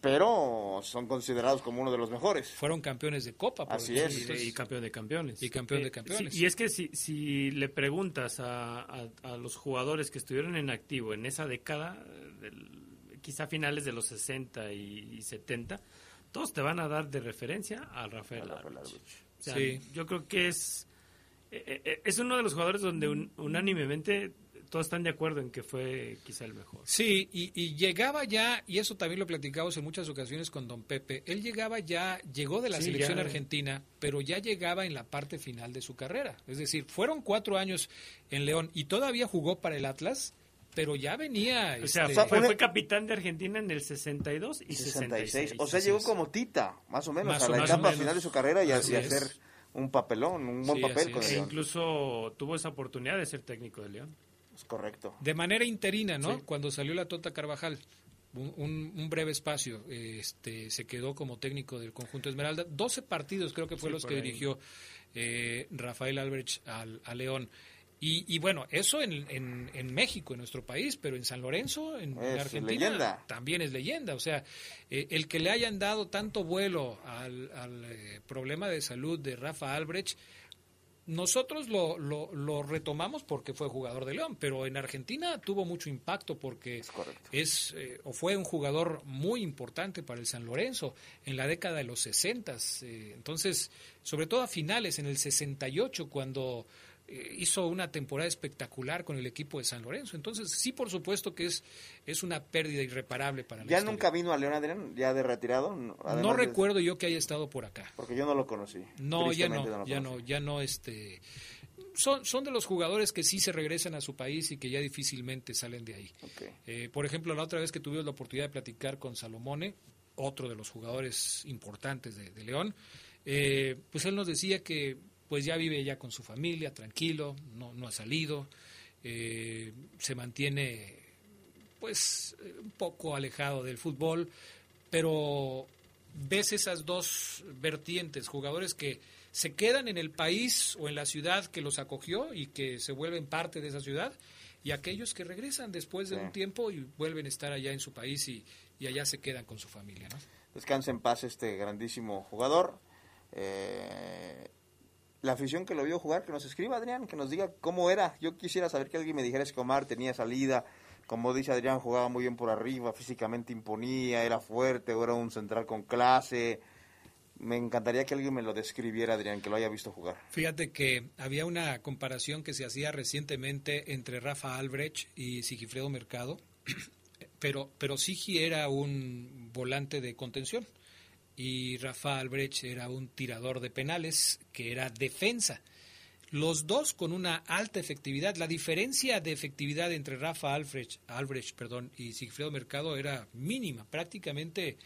Pero son considerados como uno de los mejores? Fueron campeones de Copa. por Así ejemplo. es. Y, campeón de campeones. Y campeón de campeones. sí, y es que si, si le preguntas a, a- a los jugadores que estuvieron en activo en esa década, del- quizá finales de los 60 y, y 70, todos te van a dar de referencia a Rafael A Rafael Arbich. Arbich. O sea, Sí. Yo creo que es, eh, eh, es uno de los jugadores donde un- unánimemente todos están de acuerdo en que fue quizá el mejor. Sí, y, y llegaba ya, y eso también lo platicamos en muchas ocasiones con don Pepe, él llegaba ya, llegó de la Sí, selección ya. argentina, pero ya llegaba en la parte final de su carrera. Es decir, fueron cuatro años en León y todavía jugó para el Atlas, pero ya venía... O sea, este, fue, fue capitán de Argentina en el 62 y 66. 66. O sea, llegó como Tita, más o menos, Más a o- la etapa final de su carrera y, a- Así hacer un papelón, un buen Sí, papel con E incluso tuvo esa oportunidad de ser técnico de León. Es correcto. De manera interina, ¿no? Sí. Cuando salió la Tota Carvajal, un, breve espacio, este, se quedó como técnico del conjunto Esmeralda. 12 partidos creo que fue Sí, los que ahí. dirigió eh, Rafael Albrecht al, a León. Y, y bueno, eso en, en, en México, en nuestro país, pero en San Lorenzo, en, Argentina, leyenda. también es leyenda. O sea, eh, el que le hayan dado tanto vuelo al, al, eh, problema de salud de Rafa Albrecht, nosotros lo, lo, lo retomamos porque fue jugador de León, pero en Argentina tuvo mucho impacto porque Es eh, o fue un jugador muy importante para el San Lorenzo en la década de los 60. eh, entonces, sobre todo a finales, en el 68, cuando eh, hizo una temporada espectacular con el equipo de San Lorenzo. Entonces, sí, por supuesto que es, es una pérdida irreparable para la ¿Ya historia. nunca vino a León, Adrián? ¿Ya de retirado? No, No además de- recuerdo yo que haya estado por acá. Porque yo no lo conocí. No, ya no, ya no, ya no, este, son, son de los jugadores que sí se regresan a su país y que ya difícilmente salen de ahí. Eh, por ejemplo, la otra vez que tuvimos la oportunidad de platicar con Salomone, otro de los jugadores importantes de, de León, eh, pues él nos decía que pues ya vive ya con su familia, tranquilo, no, no ha salido, eh, se mantiene pues eh, un poco alejado del fútbol, pero ves esas dos vertientes, jugadores que se quedan en el país o en la ciudad que los acogió y que se vuelven parte de esa ciudad, y aquellos que regresan después de Sí. un tiempo y vuelven a estar allá en su país y, y allá se quedan con su familia. ¿no? Descansa en paz este grandísimo jugador. Eh, la afición que lo vio jugar, que nos escriba Adrián, que nos diga cómo era. Yo quisiera saber que alguien me dijera es que Omar tenía salida. Como dice Adrián, jugaba muy bien por arriba, físicamente imponía, era fuerte, era un central con clase. Me encantaría que alguien me lo describiera, Adrián, que lo haya visto jugar. Fíjate que había una comparación que se hacía recientemente entre Rafa Albrecht y Sigifredo Mercado, pero, pero Sigi era un volante de contención y Rafa Albrecht era un tirador de penales que era defensa. los dos con una alta efectividad. La diferencia de efectividad entre Rafa Albrecht, Albrecht perdón, y Sigfredo Mercado era mínima. Prácticamente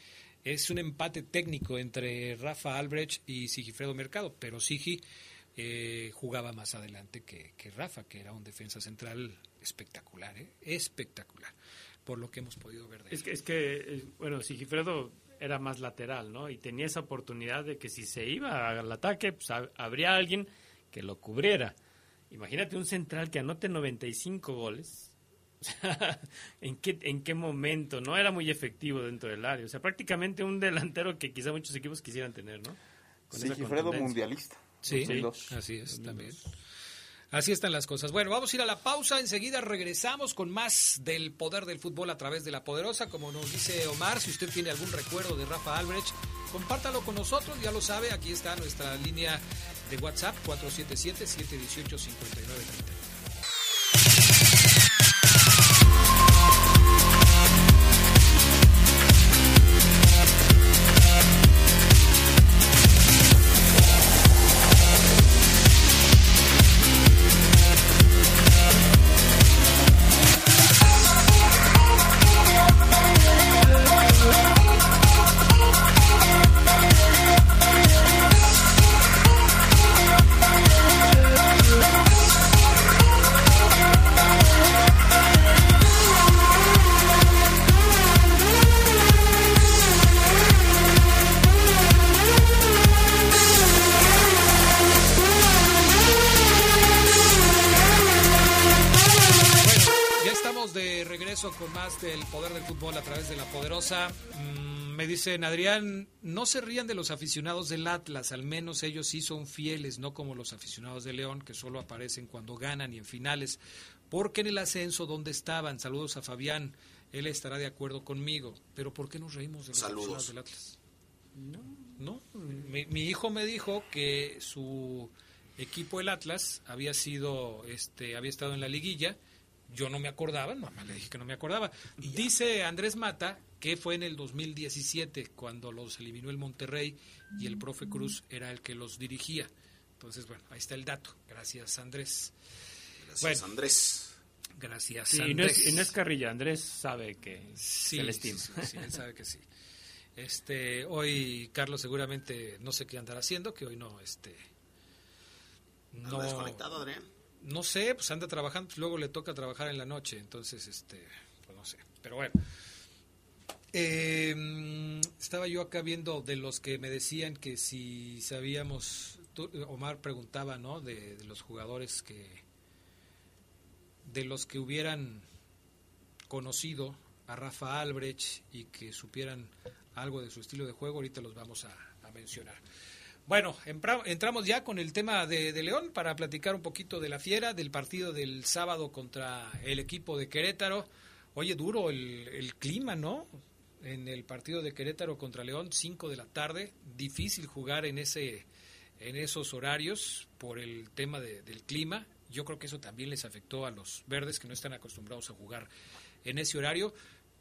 es un empate técnico entre Rafa Albrecht y Sigifredo Mercado, pero Sigi eh, jugaba más adelante que, que, Rafa, que era un defensa central espectacular, ¿eh? espectacular, por lo que hemos podido ver de él. Es que, es que eh, bueno, Sigifredo era más lateral, ¿no? Y tenía esa oportunidad de que si se iba al ataque, pues habría alguien que lo cubriera. Imagínate un central que anote 95 goles. ¿En qué, ¿En qué momento? No era muy efectivo dentro del área. O sea, prácticamente un delantero que quizá muchos equipos quisieran tener, ¿no? Con Sigifredo mundialista. Sí, así es, también. Así están las cosas. Bueno, vamos a ir a la pausa. Enseguida regresamos con más del poder del fútbol a través de la poderosa. Como nos dice Omar, si usted tiene algún recuerdo de Rafa Albrecht, compártalo con nosotros. Ya lo sabe, aquí está nuestra línea de WhatsApp 477-718-5930. Dicen, Adrián, no se rían de los aficionados del Atlas, al menos ellos sí son fieles, no como los aficionados de León, que solo aparecen cuando ganan y en finales. Porque en el ascenso, donde estaban? Saludos a Fabián, él estará de acuerdo conmigo. Pero ¿por qué nos reímos de los aficionados del Atlas? No, no. Mi, mi, hijo me dijo que su equipo, el Atlas, había sido, este, había estado en la liguilla. Yo no me acordaba, mamá le dije que no me acordaba. Dice Andrés Mata que fue en el 2017 cuando los eliminó el Monterrey y el profe Cruz era el que los dirigía. Entonces, bueno, ahí está el dato. Gracias, Andrés. Gracias, Andrés. Gracias, Andrés. Y no, es, carrilla, Andrés sabe que se le estima. Sí, él sabe que sí. Este, hoy Carlos seguramente no sé qué andará haciendo, que hoy no, este... No, desconectado, Adrián? No sé, pues anda trabajando, pues luego le toca trabajar en la noche, entonces, este, pues no sé. Pero bueno, eh, estaba yo acá viendo de los que me decían que si sabíamos, Omar preguntaba, ¿no? De, los jugadores que, de los que hubieran conocido a Rafa Albrecht y que supieran algo de su estilo de juego, ahorita los vamos a, mencionar. Bueno, entramos ya con el tema de, León para platicar un poquito de la fiera, del partido del sábado contra el equipo de Querétaro. Oye, duro el, clima, ¿no? en el partido de Querétaro contra León, 5 de la tarde. Difícil jugar en, ese, en esos horarios por el tema del clima. Yo creo que eso también les afectó a los verdes que no están acostumbrados a jugar en ese horario.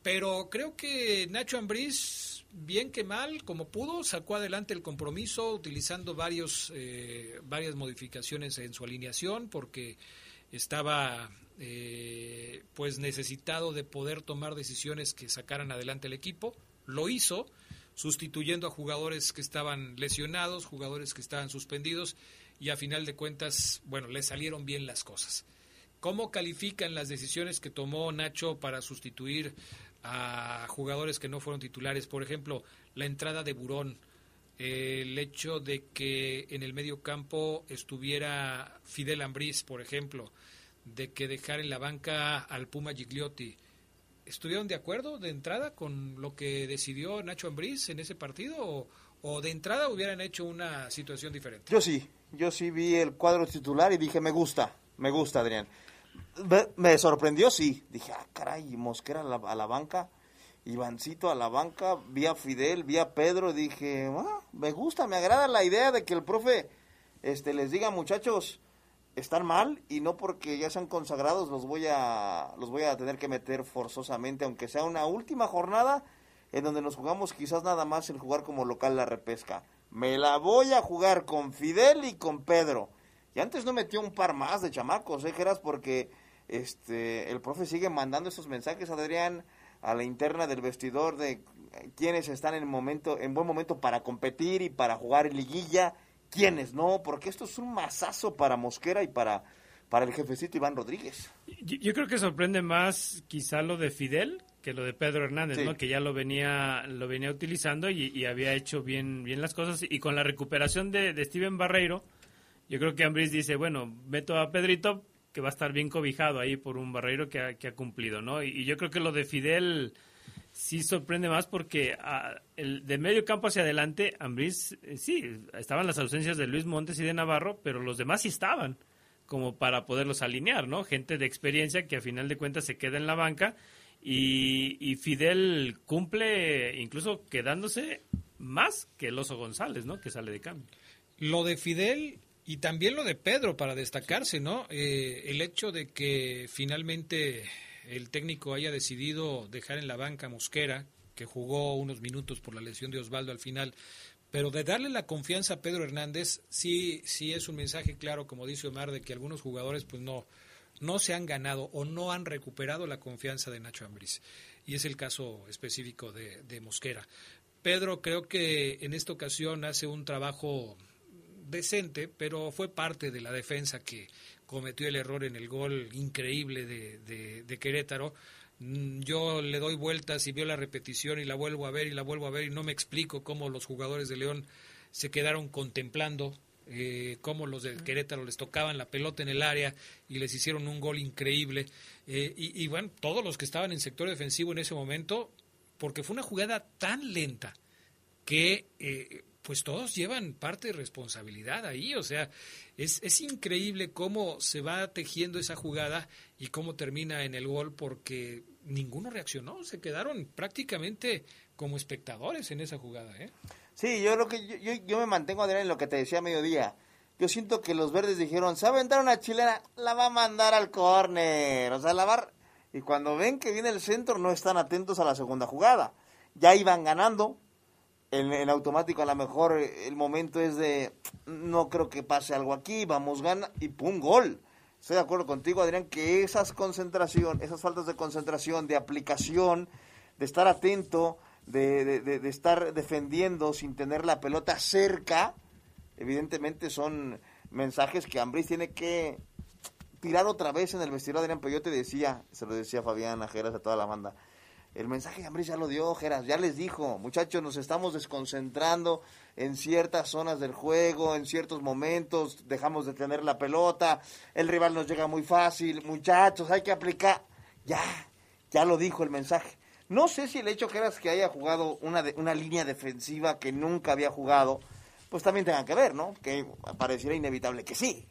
Pero creo que Nacho Ambriz, bien que mal, como pudo, sacó adelante el compromiso utilizando varios, eh, varias modificaciones en su alineación porque estaba eh, pues necesitado de poder tomar decisiones que sacaran adelante el equipo. Lo hizo, sustituyendo a jugadores que estaban lesionados, jugadores que estaban suspendidos, y a final de cuentas, bueno, le salieron bien las cosas. ¿Cómo califican las decisiones que tomó Nacho para sustituir a jugadores que no fueron titulares? Por ejemplo, la entrada de Burón, el hecho de que en el medio campo estuviera Fidel Ambriz, por ejemplo, de que dejar en la banca al Puma Gigliotti. ¿Estuvieron de acuerdo de entrada con lo que decidió Nacho Ambriz en ese partido o, de entrada hubieran hecho una situación diferente? Yo sí, yo sí vi el cuadro titular y dije, me gusta, me gusta, Adrián. Me, sorprendió, sí. Dije, ah, caray, Mosquera a la, a la banca, Ivancito a la banca, vi a Fidel, vi a Pedro, dije, ah, me gusta, me agrada la idea de que el profe este, les diga, muchachos, están mal y no porque ya sean consagrados los voy a los voy a tener que meter forzosamente aunque sea una última jornada en donde nos jugamos quizás nada más el jugar como local la repesca me la voy a jugar con Fidel y con Pedro Y antes no metió un par más de chamacos, ¿eh, Geras? Porque este, el profe sigue mandando esos mensajes, Adrián, a la interna del vestidor de quienes están en momento, en buen momento para competir y para jugar en liguilla, quiénes no, porque esto es un masazo para Mosquera y para, para el jefecito Iván Rodríguez. Yo, creo que sorprende más quizá lo de Fidel que lo de Pedro Hernández, ¿no? Que ya lo venía lo venía utilizando y, había hecho bien bien las cosas y con la recuperación de, de Steven Barreiro, yo creo que Ambris dice, bueno, meto a Pedrito que va a estar bien cobijado ahí por un Barreiro que ha, cumplido, ¿no? Y, yo creo que lo de Fidel sí sorprende más porque ah, el, de medio campo hacia adelante, Ambris, eh, sí, estaban las ausencias de Luis Montes y de Navarro, pero los demás sí estaban como para poderlos alinear, ¿no? Gente de experiencia que a final de cuentas se queda en la banca y, Fidel cumple incluso quedándose más que el Oso González, ¿no? Que sale de cambio. Lo de Fidel y también lo de Pedro para destacarse, ¿no? Eh, el hecho de que finalmente el técnico haya decidido dejar en la banca Mosquera, que jugó unos minutos por la lesión de Osvaldo al final, pero de darle la confianza a Pedro Hernández, sí, sí es un mensaje claro, como dice Omar, de que algunos jugadores pues no, no se han ganado o no han recuperado la confianza de Nacho Ambriz. Y es el caso específico de, de Mosquera. Pedro creo que en esta ocasión hace un trabajo decente, pero fue parte de la defensa que cometió el error en el gol increíble de, de, Querétaro. Mm, yo le doy vueltas y veo la repetición y la vuelvo a ver y la vuelvo a ver y no me explico cómo los jugadores de León se quedaron contemplando eh, cómo los de Querétaro les tocaban la pelota en el área y les hicieron un gol increíble. Eh, y, bueno, todos los que estaban en sector defensivo en ese momento, porque fue una jugada tan lenta que eh, pues todos llevan parte de responsabilidad ahí. O sea, es, es increíble cómo se va tejiendo esa jugada y cómo termina en el gol porque ninguno reaccionó. Se quedaron prácticamente como espectadores en esa jugada. ¿eh? Sí, yo lo que yo, yo, me mantengo Adrián en lo que te decía a mediodía. Yo siento que los verdes dijeron, se va a una chilena, la va a mandar al córner, o sea, la va... Y cuando ven que viene el centro no están atentos a la segunda jugada. Ya iban ganando, en, automático a lo mejor el momento es de, no creo que pase algo aquí, vamos gana y pum, gol. Estoy de acuerdo contigo, Adrián, que esas concentración, esas faltas de concentración, de aplicación, de estar atento, de, de, estar defendiendo sin tener la pelota cerca, evidentemente son mensajes que Ambris tiene que tirar otra vez en el vestidor, Adrián, pero yo te decía, se lo decía Fabián Ajeras a toda la banda, el mensaje de Ambris ya lo dio, Geras, ya les dijo, muchachos, nos estamos desconcentrando en ciertas zonas del juego, en ciertos momentos, dejamos de tener la pelota, el rival nos llega muy fácil, muchachos, hay que aplicar. Ya, ya lo dijo el mensaje. No sé si el hecho que eras que haya jugado una, de, una línea defensiva que nunca había jugado, pues también tenga que ver, ¿no? Que pareciera inevitable que sí.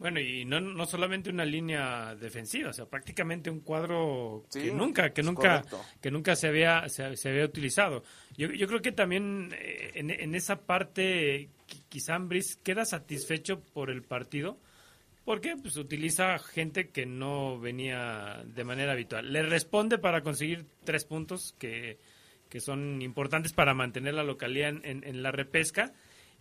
Bueno, y no, no solamente una línea defensiva, o sea, prácticamente un cuadro que nunca, que nunca, que nunca se había, se, había utilizado. Yo, yo, creo que también eh, en, en, esa parte quizá Ambris queda satisfecho por el partido, porque pues utiliza gente que no venía de manera habitual. Le responde para conseguir tres puntos que, que son importantes para mantener la localidad en, en, la repesca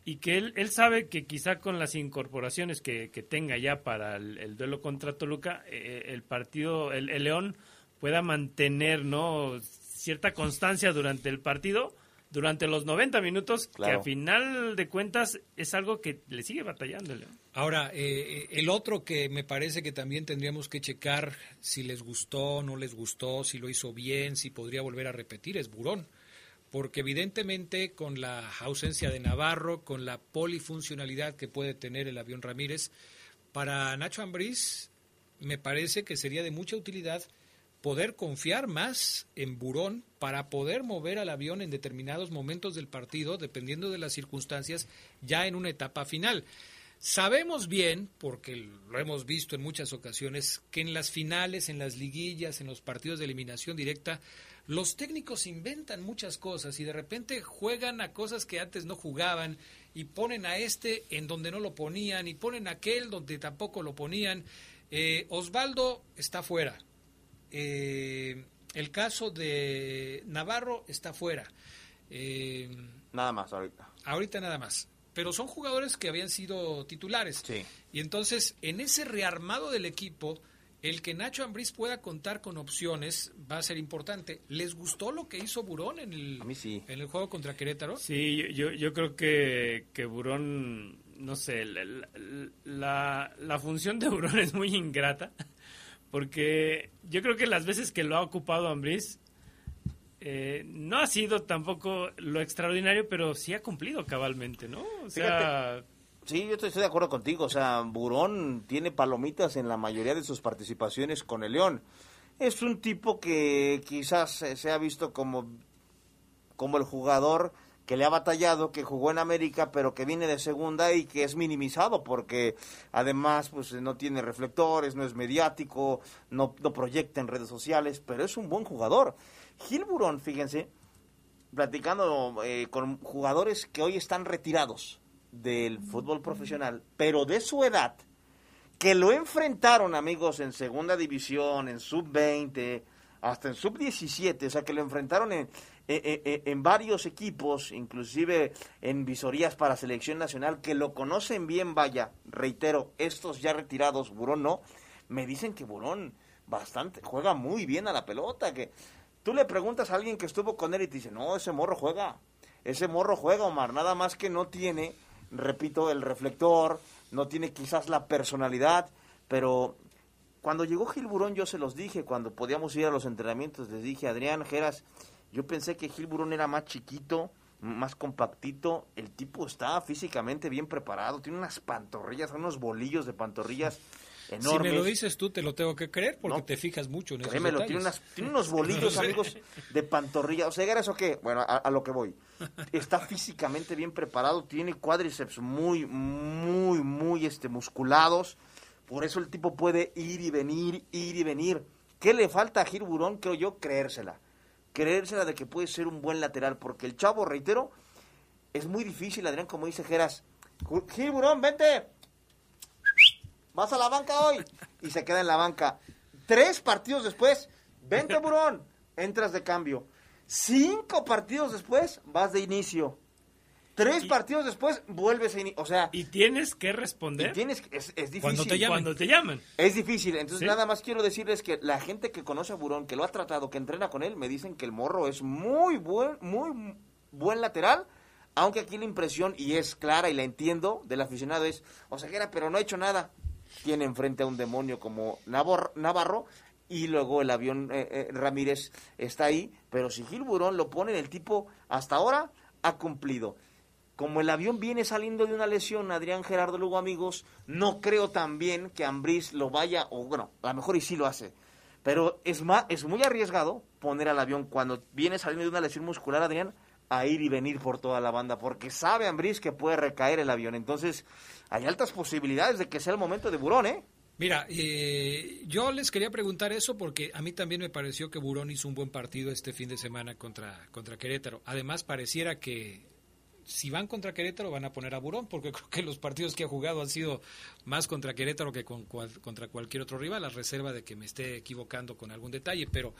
y que él, él sabe que quizá con las incorporaciones que, que tenga ya para el, duelo contra Toluca, eh, el partido, el, el, León pueda mantener no cierta constancia durante el partido durante los 90 minutos, que a final de cuentas es algo que le sigue batallando. Ahora, eh, el otro que me parece que también tendríamos que checar si les gustó, no les gustó, si lo hizo bien, si podría volver a repetir, es Burón. Porque evidentemente con la ausencia de Navarro, con la polifuncionalidad que puede tener el avión Ramírez, para Nacho Ambriz me parece que sería de mucha utilidad poder confiar más en Burón para poder mover al avión en determinados momentos del partido, dependiendo de las circunstancias, ya en una etapa final. Sabemos bien, porque lo hemos visto en muchas ocasiones, que en las finales, en las liguillas, en los partidos de eliminación directa, los técnicos inventan muchas cosas y de repente juegan a cosas que antes no jugaban y ponen a este en donde no lo ponían y ponen a aquel donde tampoco lo ponían. Eh, Osvaldo está fuera, eh, el caso de Navarro está fuera. Eh, nada más ahorita. Ahorita nada más. pero son jugadores que habían sido titulares. Sí. Y entonces, en ese rearmado del equipo, el que Nacho Ambriz pueda contar con opciones va a ser importante. ¿Les gustó lo que hizo Burón en el, A mí sí. en el juego contra Querétaro? Sí, yo, yo creo que, que Burón, no sé, la, la, la función de Burón es muy ingrata, porque yo creo que las veces que lo ha ocupado Ambriz, eh, no ha sido tampoco lo extraordinario, pero sí ha cumplido cabalmente, ¿no? O sea, Sí, yo estoy, de acuerdo contigo. O sea, Burón tiene palomitas en la mayoría de sus participaciones con el León. Es un tipo que quizás se se ha visto como, como el jugador que le ha batallado, que jugó en América, pero que viene de segunda y que es minimizado porque además pues no tiene reflectores, no es mediático, no, no proyecta en redes sociales, pero es un buen jugador. Gil Burón, fíjense, platicando eh, con jugadores que hoy están retirados del fútbol profesional, pero de su edad, que lo enfrentaron, amigos, en segunda división, en sub-20, hasta en sub-17, o sea, que lo enfrentaron en, en, en- en varios equipos, inclusive en visorías para selección nacional, que lo conocen bien, vaya, reitero, estos ya retirados, Burón no, me dicen que Burón bastante, juega muy bien a la pelota, que tú le preguntas a alguien que estuvo con él y te dice, no, ese morro juega, ese morro juega, Omar, nada más que no tiene, repito, el reflector, no tiene quizás la personalidad, pero cuando llegó Gil Burón yo se los dije, cuando podíamos ir a los entrenamientos, les dije, Adrián Geras, yo pensé que Gil Burón era más chiquito, más compactito, el tipo está físicamente bien preparado, tiene unas pantorrillas, unos bolillos de pantorrillas enormes. Si me lo dices tú, te lo tengo que creer porque No. te fijas mucho en esos Créemelo, detalles. tiene, unas, tiene unos bolillos, amigos, de pantorrilla. O sea, ¿era eso qué? Bueno, a, a lo que voy. Está físicamente bien preparado, tiene cuádriceps muy, muy, muy este, musculados. Por eso el tipo puede ir y venir, ir y venir. ¿Qué le falta a Gil Burón? Creo yo, creérsela. Creérsela de que puede ser un buen lateral, porque el chavo, reitero, es muy difícil, Adrián, como dice Geras. Gil Burón, vente. Vas a la banca hoy. Y se queda en la banca. Tres partidos después, vente, Burón. Entras de cambio. Cinco partidos después, vas de inicio. Tres partidos después, vuelves a inicio. O sea, y tienes que y responder tienes, que- es, es difícil. Cuando te llaman. cuando te llaman. Es difícil, entonces ¿Sí? nada más quiero decirles que la gente que conoce a Burón, que lo ha tratado, que entrena con él, me dicen que el morro es muy buen, muy buen lateral, aunque aquí la impresión, y es clara y la entiendo, del aficionado es, Oseguera, pero no ha hecho nada. Tiene enfrente a un demonio como Navor- Navarro, y luego el avión eh, eh, Ramírez está ahí, pero si Gil Burón lo pone, el tipo hasta ahora ha cumplido como el avión viene saliendo de una lesión, Adrián Gerardo Lugo, amigos, no creo también que Ambriz lo vaya, o bueno, a lo mejor y sí lo hace, pero es, ma- es muy arriesgado poner al avión cuando viene saliendo de una lesión muscular, Adrián, a ir y venir por toda la banda, porque sabe Ambriz que puede recaer el avión. Entonces, hay altas posibilidades de que sea el momento de Burón, ¿eh? Mira, eh, yo les quería preguntar eso porque a mí también me pareció que Burón hizo un buen partido este fin de semana contra, contra Querétaro. Además, pareciera que si van contra Querétaro van a poner a Burón, porque creo que los partidos que ha jugado han sido más contra Querétaro que con cual- contra cualquier otro rival, a reserva de que me esté equivocando con algún detalle. Pero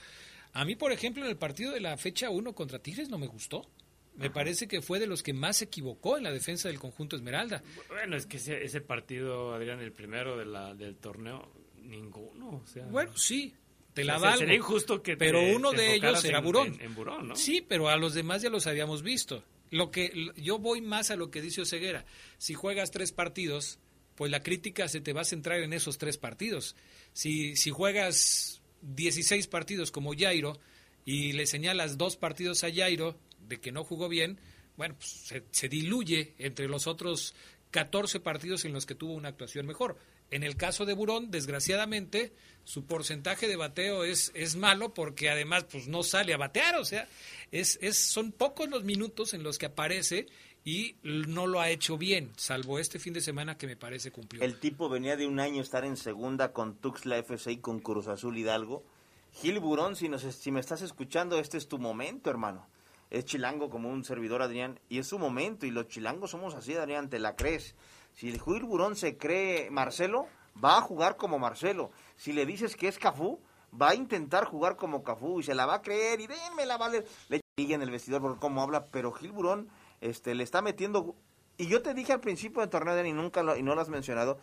a mí, por ejemplo, en el partido de la fecha 1 contra Tigres no me gustó. Me parece que fue de los que más se equivocó en la defensa del conjunto Esmeralda. Bueno, es que ese, ese partido, Adrián, el primero de la, del torneo, ninguno. O sea, Bueno, sí, te la o sea, valgo. sería injusto que pero te- uno te de ellos era en- Burón. en- en Burón, ¿no? Sí, pero a los demás ya los habíamos visto. Lo que yo voy más a lo que dice Oseguera. Si juegas tres partidos, pues la crítica se te va a centrar en esos tres partidos. Si si juegas 16 partidos como Jairo y le señalas dos partidos a Jairo de que no jugó bien, bueno, pues se, se diluye entre los otros 14 partidos en los que tuvo una actuación mejor. En el caso de Burón, desgraciadamente, su porcentaje de bateo es, es malo porque además pues no sale a batear, o sea, es, es, son pocos los minutos en los que aparece y no lo ha hecho bien, salvo este fin de semana que me parece cumplió. El tipo venía de un año estar en segunda con Tuxtla FC y con Cruz Azul Hidalgo. Gil Burón, si, nos, si me estás escuchando, este es tu momento, hermano. Es chilango como un servidor, Adrián, y es su momento. Y los chilangos somos así, Adrián, te la crees. Si el Gil Burón se cree Marcelo, va a jugar como Marcelo. Si le dices que es Cafú, va a intentar jugar como Cafú y se la va a creer y denme la vale. Le en el vestidor por cómo habla, pero Gil Burón este, le está metiendo Y yo te dije al principio del torneo, y nunca lo, y no lo has mencionado,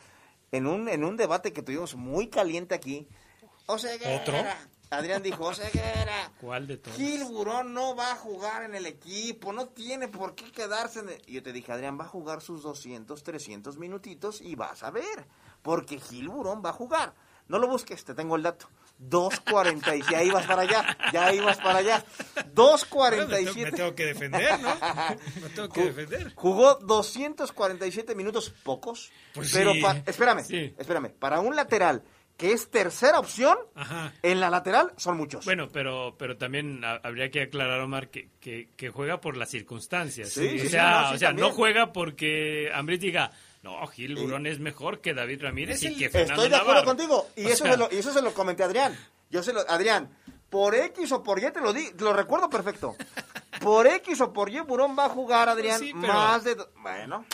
en un, en un debate que tuvimos muy caliente aquí. O sea, ¿Otro? Adrián dijo, Oseguera, ¿Cuál de todos? Gil Burón no va a jugar en el equipo, no tiene por qué quedarse en el... Y yo te dije, Adrián va a jugar sus 200, 300 minutitos y vas a ver, porque Gil Burón va a jugar. No lo busques, te tengo el dato. 2.47, ya ibas para allá, ya ibas para allá. Me 2.47. tengo que defender, ¿no? Me tengo que defender. Jugó 247 minutos, pocos. Pues pero sí. pa- espérame, Sí. espérame. Para un lateral que es tercera opción, Ajá. en la lateral son muchos. Bueno, pero, pero también ha- habría que aclarar, Omar, que, que, que juega por las circunstancias. Sí, o sea, no, o sea no juega porque Ambrit diga, no, Gil Burón es mejor que David Ramírez y que Fernando Estoy de acuerdo Navarro. contigo. Y O eso, sea, se lo, y eso se lo comenté a Adrián. Yo se lo, Adrián, por X o por Y te lo di, te lo recuerdo perfecto. Por X o por Y Burón va a jugar, Adrián, Pues sí, pero- más de... Bueno,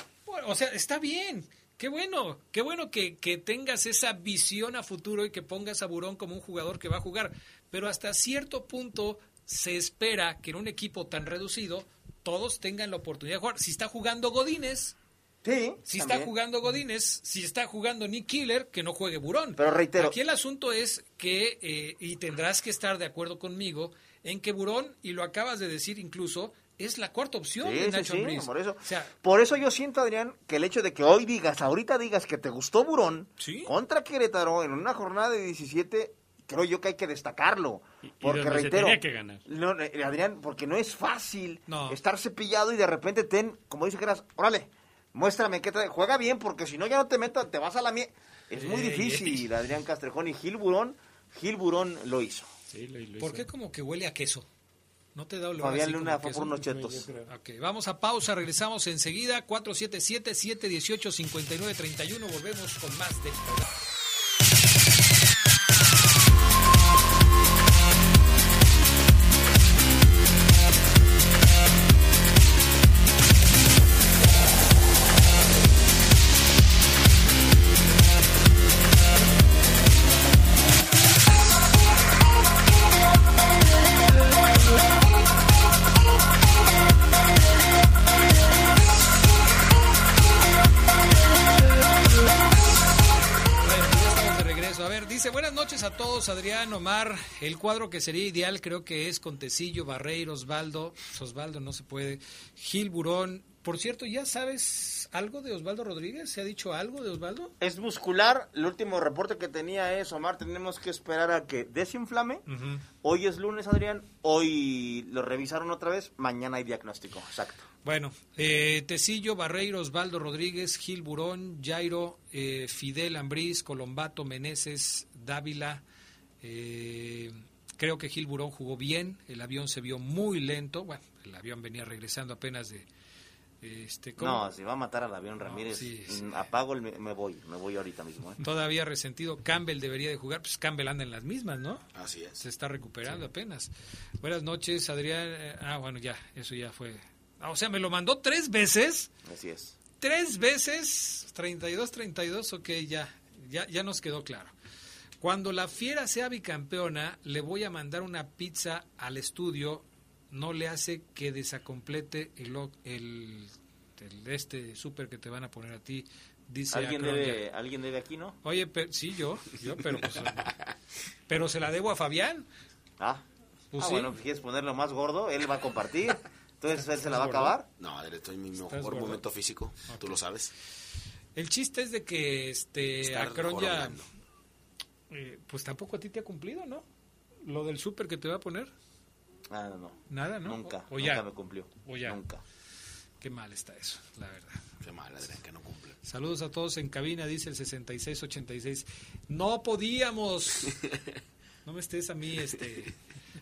O sea, está bien. Qué bueno, qué bueno que, que tengas esa visión a futuro y que pongas a Burón como un jugador que va a jugar. Pero hasta cierto punto se espera que en un equipo tan reducido todos tengan la oportunidad de jugar. Si está jugando Godínez, sí. si también. está jugando Godínez, si está jugando Nick Killer, que no juegue Burón. Pero reitero- Aquí el asunto es que, eh, y tendrás que estar de acuerdo conmigo, en que Burón, y lo acabas de decir incluso, es la cuarta opción Sí, de Nacho sí, por eso. O sea, por eso yo siento, Adrián, que el hecho de que hoy digas, ahorita digas que te gustó Burón Sí. contra Querétaro en una jornada de 17, creo yo que hay que destacarlo. Porque reitero, tenía que ganar. no, eh, Adrián, porque no es fácil No. estar cepillado y de repente ten, como dice que eras, órale, muéstrame qué trae, juega bien, porque si no ya no te meto, te vas a la mía. Es muy difícil, Adrián Castrejón y Gil Burón, Gil Burón lo hizo. Sí, lo- lo ¿Por hizo. qué como que huele a queso? ¿No te da olor Fabián así Luna fue por unos chetos. Ok, vamos a pausa, regresamos enseguida, 477-718-5931, volvemos con más de... Omar. El cuadro que sería ideal creo que es con Tecillo, Barreiro, Osvaldo. Osvaldo no se puede. Gil Burón. Por cierto, ¿ya sabes algo de Osvaldo Rodríguez? ¿Se ha dicho algo de Osvaldo? Es muscular, el último reporte que tenía es, Omar, tenemos que esperar a que desinflame. Hoy es lunes, Adrián, hoy lo revisaron otra vez, mañana hay diagnóstico, exacto. Bueno, eh, Tecillo, Barreiro, Osvaldo Rodríguez, Gil Burón, Jairo, eh, Fidel Ambriz, Colombato, Meneses, Dávila. Eh, creo que Gil Burón jugó bien, el avión se vio muy lento. Bueno, el avión venía regresando apenas de... Este, ¿cómo? No, si va a matar al avión Ramírez, sí, sí. apago el, me, me voy, me voy ahorita mismo. ¿eh? Todavía resentido. Campbell debería de jugar. Pues Campbell anda en las mismas, ¿no? Así es. Se está recuperando apenas. Buenas noches, Adrián. Eh, Ah, bueno, ya, eso ya fue. Ah, o sea, me lo mandó tres veces. Así es. Tres veces. 32, 32, ok, ya, ya, ya nos quedó claro. Cuando la fiera sea bicampeona, le voy a mandar una pizza al estudio. No le hace que desacomplete el, el, el este súper que te van a poner a ti. Dice ¿Alguien Akron debe, ¿Alguien debe aquí, no? Oye, pero, sí, yo, yo, pero pues, pero se la debo a Fabián. Ah, Pues ah, sí. bueno, ¿quieres ponerlo más gordo? Él va a compartir. Entonces él se la va a acabar. No, Adrián, estoy en mi ¿Estás mejor gordo? momento físico. Tú lo sabes. El chiste es de que este Akron ya. Eh, pues tampoco a ti te ha cumplido, ¿no? Lo del súper que te va a poner, Ah, no, no. nada, ¿no? Nunca, O, o ya, nunca me cumplió. O ya. Nunca. qué mal está eso, la verdad. Qué mal, Adrián, que no cumple. Saludos a todos en cabina, dice el 6686. No podíamos. No me estés a mí, este.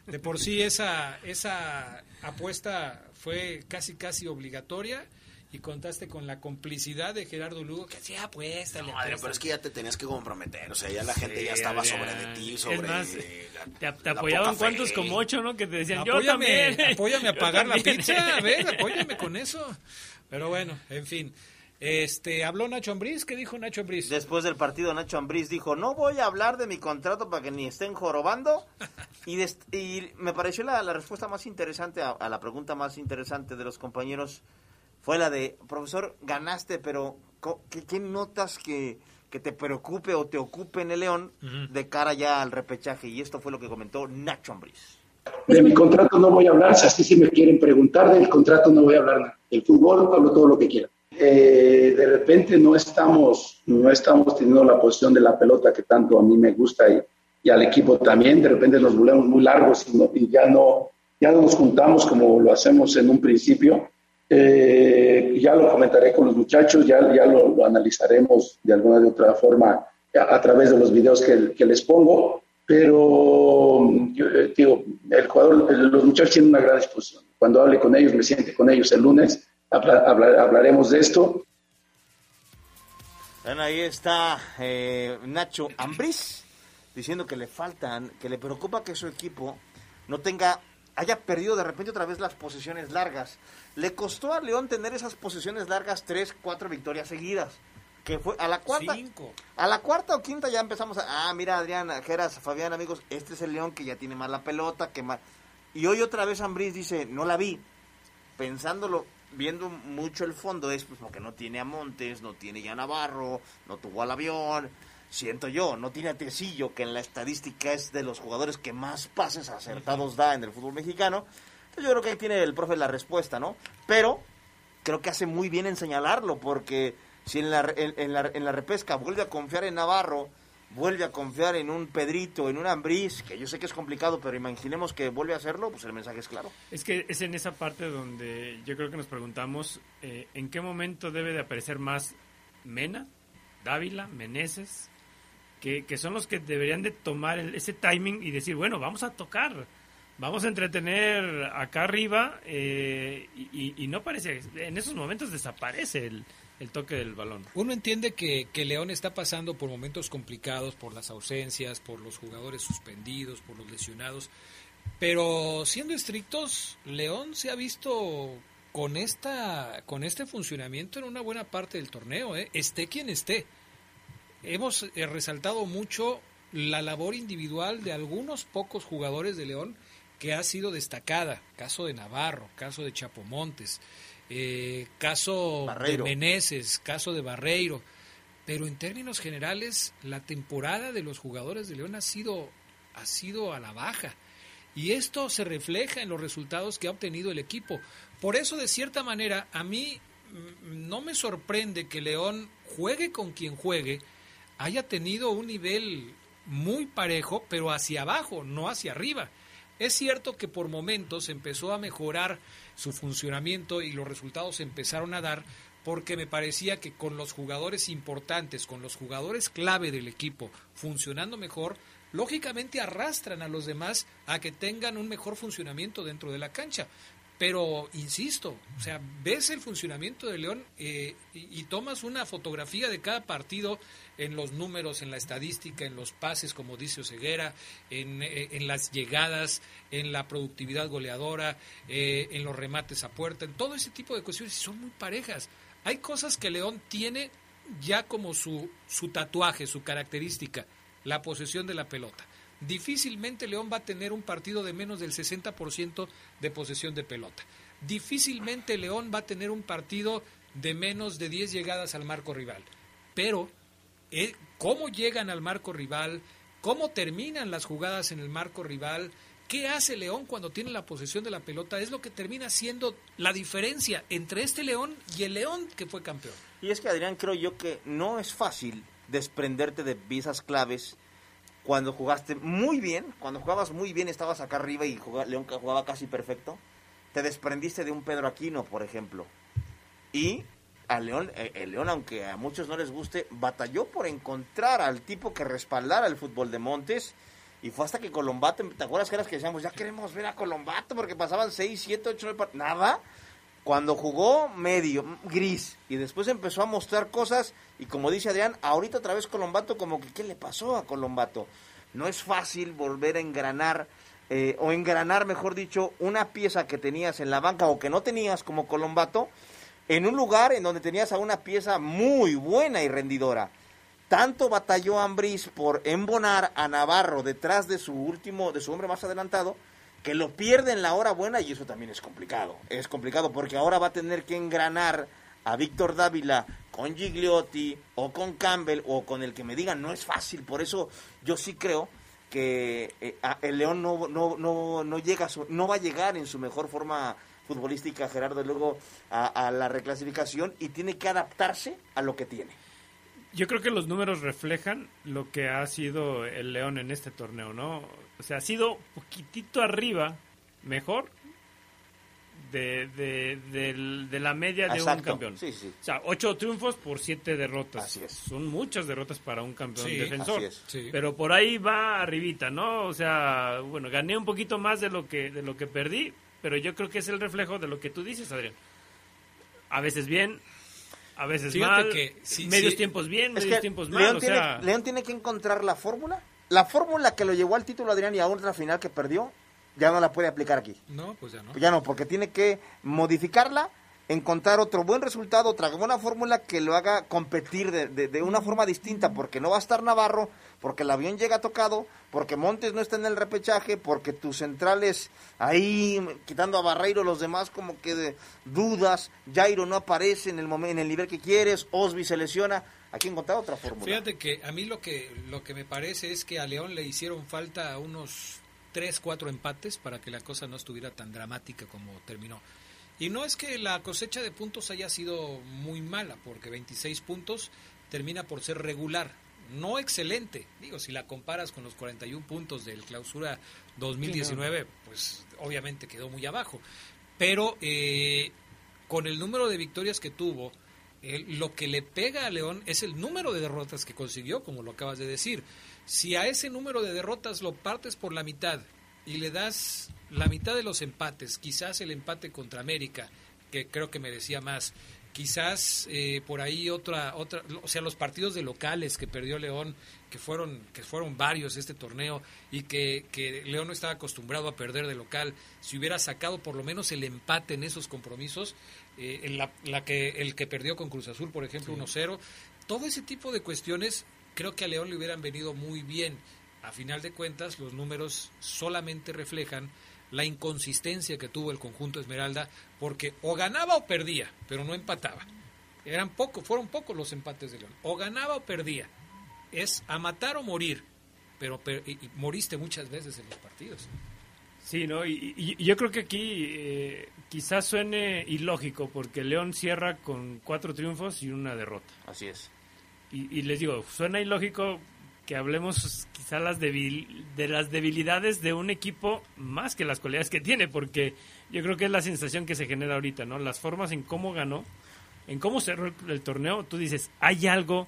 De por sí esa esa apuesta fue casi casi obligatoria y contaste con la complicidad de Gerardo Lugo que sí apuesta, No, Adrián, pero es que ya te tenías que comprometer. O sea, ya la gente ya estaba Adrián. sobre de ti, Es sobre más, eh, la- Te, te la apoyaban cuántos como ocho, ¿no? Que te decían, yo apóyame, también. apóyame a Yo pagar la pizza, a ver, apóyame con eso. Pero bueno, en fin. Este, habló Nacho Ambriz, ¿qué dijo Nacho Ambriz? Después del partido, Nacho Ambriz dijo, no voy a hablar de mi contrato para que ni estén jorobando. Y, des- y me pareció la, la respuesta más interesante a, a la pregunta más interesante de los compañeros fue la de, profesor, ganaste, pero ¿qué, qué notas que, que, te preocupe o te ocupe en el León de cara ya al repechaje? Y esto fue lo que comentó Nacho Ambriz. De mi contrato no voy a hablar, si así si me quieren preguntar del contrato no voy a hablar nada. El fútbol, hablo todo lo que quiera. Eh, de repente no estamos, no estamos teniendo la posición de la pelota que tanto a mí me gusta y, y al equipo también. De repente nos volvemos muy largos y, ya, no, ya no nos juntamos como lo hacemos en un principio. Eh, ya lo comentaré con los muchachos, ya, ya lo, analizaremos de alguna de otra forma a, través de los videos que, que les pongo. Pero yo, eh, el jugador, los muchachos tienen una gran disposición. Cuando hable con ellos, me siente con ellos el lunes hablaremos de esto. Bueno, ahí está eh, Nacho Ambriz diciendo que le faltan, que le preocupa que su equipo no tenga, haya perdido de repente otra vez las posiciones largas. Le costó a León tener esas posiciones largas tres, cuatro victorias seguidas. Que fue a la cuarta. A la cuarta o quinta ya empezamos a. Ah, mira, Adrián, Geras, Fabián, amigos, este es el León que ya tiene más la pelota, que más. Y hoy otra vez Ambriz dice, no la vi. Pensándolo, viendo mucho el fondo es pues porque no tiene a Montes, no tiene ya Navarro, no tuvo al avión, siento yo, no tiene a Tecillo, que en la estadística es de los jugadores que más pases acertados da en el fútbol mexicano. Entonces yo creo que ahí tiene el profe la respuesta, ¿no? Pero creo que hace muy bien en señalarlo, porque si en la, en la, en la repesca vuelve a confiar en Navarro, vuelve a confiar en un Pedrito, en un Ambriz, que yo sé que es complicado, pero imaginemos que vuelve a hacerlo, pues el mensaje es claro. Es que es en esa parte donde yo creo que nos preguntamos eh, en qué momento debe de aparecer más Mena, Dávila, Meneses, que, son los que deberían de tomar ese timing y decir, bueno, vamos a tocar, vamos a entretener acá arriba eh, y, y no parece, en esos momentos desaparece el, el toque del balón. Uno entiende que, que, León está pasando por momentos complicados, por las ausencias, por los jugadores suspendidos, por los lesionados, pero siendo estrictos, León se ha visto con esta con este funcionamiento en una buena parte del torneo, ¿eh? esté quien esté. Hemos eh, resaltado mucho la labor individual de algunos pocos jugadores de León que ha sido destacada, caso de Navarro, caso de Chapomontes. Eh, caso de Meneses, caso de Barreiro. Pero en términos generales, la temporada de los jugadores de León ha sido, ha sido a la baja. Y esto se refleja en los resultados que ha obtenido el equipo. Por eso, de cierta manera, a mí mm, no me sorprende que León juegue con quien juegue, haya tenido un nivel muy parejo, pero hacia abajo, no hacia arriba. Es cierto que por momentos empezó a mejorar su funcionamiento y los resultados empezaron a dar porque me parecía que con los jugadores importantes, con los jugadores clave del equipo funcionando mejor, lógicamente arrastran a los demás a que tengan un mejor funcionamiento dentro de la cancha. Pero, insisto, o sea, ves el funcionamiento de León eh, y, tomas una fotografía de cada partido en los números, en la estadística, en los pases, como dice Oseguera, en, eh, en las llegadas, en la productividad goleadora, eh, en los remates a puerta, en todo ese tipo de cuestiones, y son muy parejas. Hay cosas que León tiene ya como su, su tatuaje, su característica, la posesión de la pelota difícilmente León va a tener un partido de menos del 60% de posesión de pelota. Difícilmente León va a tener un partido de menos de 10 llegadas al marco rival. Pero, eh, ¿cómo llegan al marco rival? ¿Cómo terminan las jugadas en el marco rival? ¿Qué hace León cuando tiene la posesión de la pelota? Es lo que termina siendo la diferencia entre este León y el León que fue campeón. Y es que, Adrián, creo yo que no es fácil desprenderte de piezas claves cuando jugaste muy bien, cuando jugabas muy bien, estabas acá arriba y León jugaba casi perfecto, te desprendiste de un Pedro Aquino, por ejemplo. Y a León, eh, el León, aunque a muchos no les guste, batalló por encontrar al tipo que respaldara el fútbol de Montes. Y fue hasta que Colombato, ¿te acuerdas que eras que decíamos, ya queremos ver a Colombato porque pasaban 6, 7, 8, 9 Nada. Cuando jugó medio, gris, y después empezó a mostrar cosas, y como dice Adrián, ahorita otra vez Colombato, como que, ¿qué le pasó a Colombato? No es fácil volver a engranar, eh, o engranar, mejor dicho, una pieza que tenías en la banca o que no tenías como Colombato, en un lugar en donde tenías a una pieza muy buena y rendidora. Tanto batalló Ambriz por embonar a Navarro detrás de su último, de su hombre más adelantado, que lo pierde en la hora buena y eso también es complicado. Es complicado porque ahora va a tener que engranar a Víctor Dávila con Gigliotti o con Campbell o con el que me digan, no es fácil. Por eso yo sí creo que eh, el León no, no, no, no, llega su- no va a llegar en su mejor forma futbolística, Gerardo, luego a la reclasificación y tiene que adaptarse a lo que tiene. Yo creo que los números reflejan lo que ha sido el León en este torneo, ¿no? O sea, ha sido poquitito arriba, mejor, de, de, la media de un campeón. Sí, sí. O sea, ocho triunfos por siete derrotas. Así es. Son muchas derrotas para un campeón Sí, defensor. así es. Sí. Pero por ahí va arribita, ¿no? O sea, bueno, gané un poquito más de lo que de lo que perdí, pero yo creo que es el reflejo de lo que tú dices, Adrián. A veces bien, a veces Fíjate mal, que sí, medios sí. tiempos bien, Es medios que tiempos mal, León, o tiene, sea, León tiene que encontrar la fórmula. La fórmula que lo llevó al título Adrián y a otra final que perdió, ya no la puede aplicar aquí. No, pues ya no. Ya no, porque tiene que modificarla, encontrar otro buen resultado, otra buena fórmula que lo haga competir de, de- de una forma distinta, porque no va a estar Navarro, porque el avión llega tocado, porque Montes no está en el repechaje, porque tus centrales ahí quitando a Barreiro, los demás como que de dudas, Jairo no aparece en el momento, en el nivel que quieres, Osby se lesiona, hay que encontrar otra fórmula. Fíjate que a mí lo que lo que me parece es que a León le hicieron falta unos 3, 4 empates para que la cosa no estuviera tan dramática como terminó. Y no es que la cosecha de puntos haya sido muy mala, porque 26 puntos termina por ser regular, no excelente. Digo, si la comparas con los 41 puntos del clausura 2019, pues obviamente quedó muy abajo. Pero eh, con el número de victorias que tuvo, eh, lo que le pega a León es el número de derrotas que consiguió, como lo acabas de decir. Si a ese número de derrotas lo partes por la mitad y le das la mitad de los empates, quizás el empate contra América, que creo que merecía más, quizás eh, por ahí otra otra o sea los partidos de locales que perdió León que fueron que fueron varios este torneo y que, que León no estaba acostumbrado a perder de local si hubiera sacado por lo menos el empate en esos compromisos eh, en la, la que el que perdió con Cruz Azul por ejemplo 1-0 todo ese tipo de cuestiones creo que a León le hubieran venido muy bien a final de cuentas los números solamente reflejan la inconsistencia que tuvo el conjunto Esmeralda, porque o ganaba o perdía, pero no empataba. Eran pocos, fueron pocos los empates de León. O ganaba o perdía. Es a matar o morir, pero per- y- y moriste muchas veces en los partidos. Sí, ¿no? Y, y- y yo creo que aquí eh, quizás suene ilógico, porque León cierra con cuatro triunfos y una derrota. Así es. Y, y les digo, suena ilógico que hablemos quizá las debil- de las debilidades de un equipo más que las cualidades que tiene, porque yo creo que es la sensación que se genera ahorita, ¿no? Las formas en cómo ganó, en cómo cerró el, el torneo, tú dices, hay algo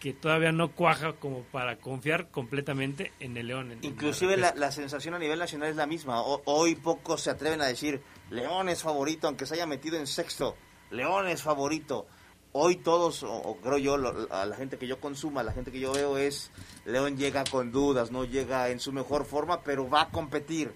que todavía no cuaja como para confiar completamente en el León. en- Inclusive la, la sensación a nivel nacional es la misma. O- hoy pocos se atreven a decir, León es favorito, aunque se haya metido en sexto. León es favorito. Hoy todos, o, o creo yo, lo- a la gente que yo consuma, a la gente que yo veo es, León llega con dudas, no llega en su mejor forma, pero va a competir.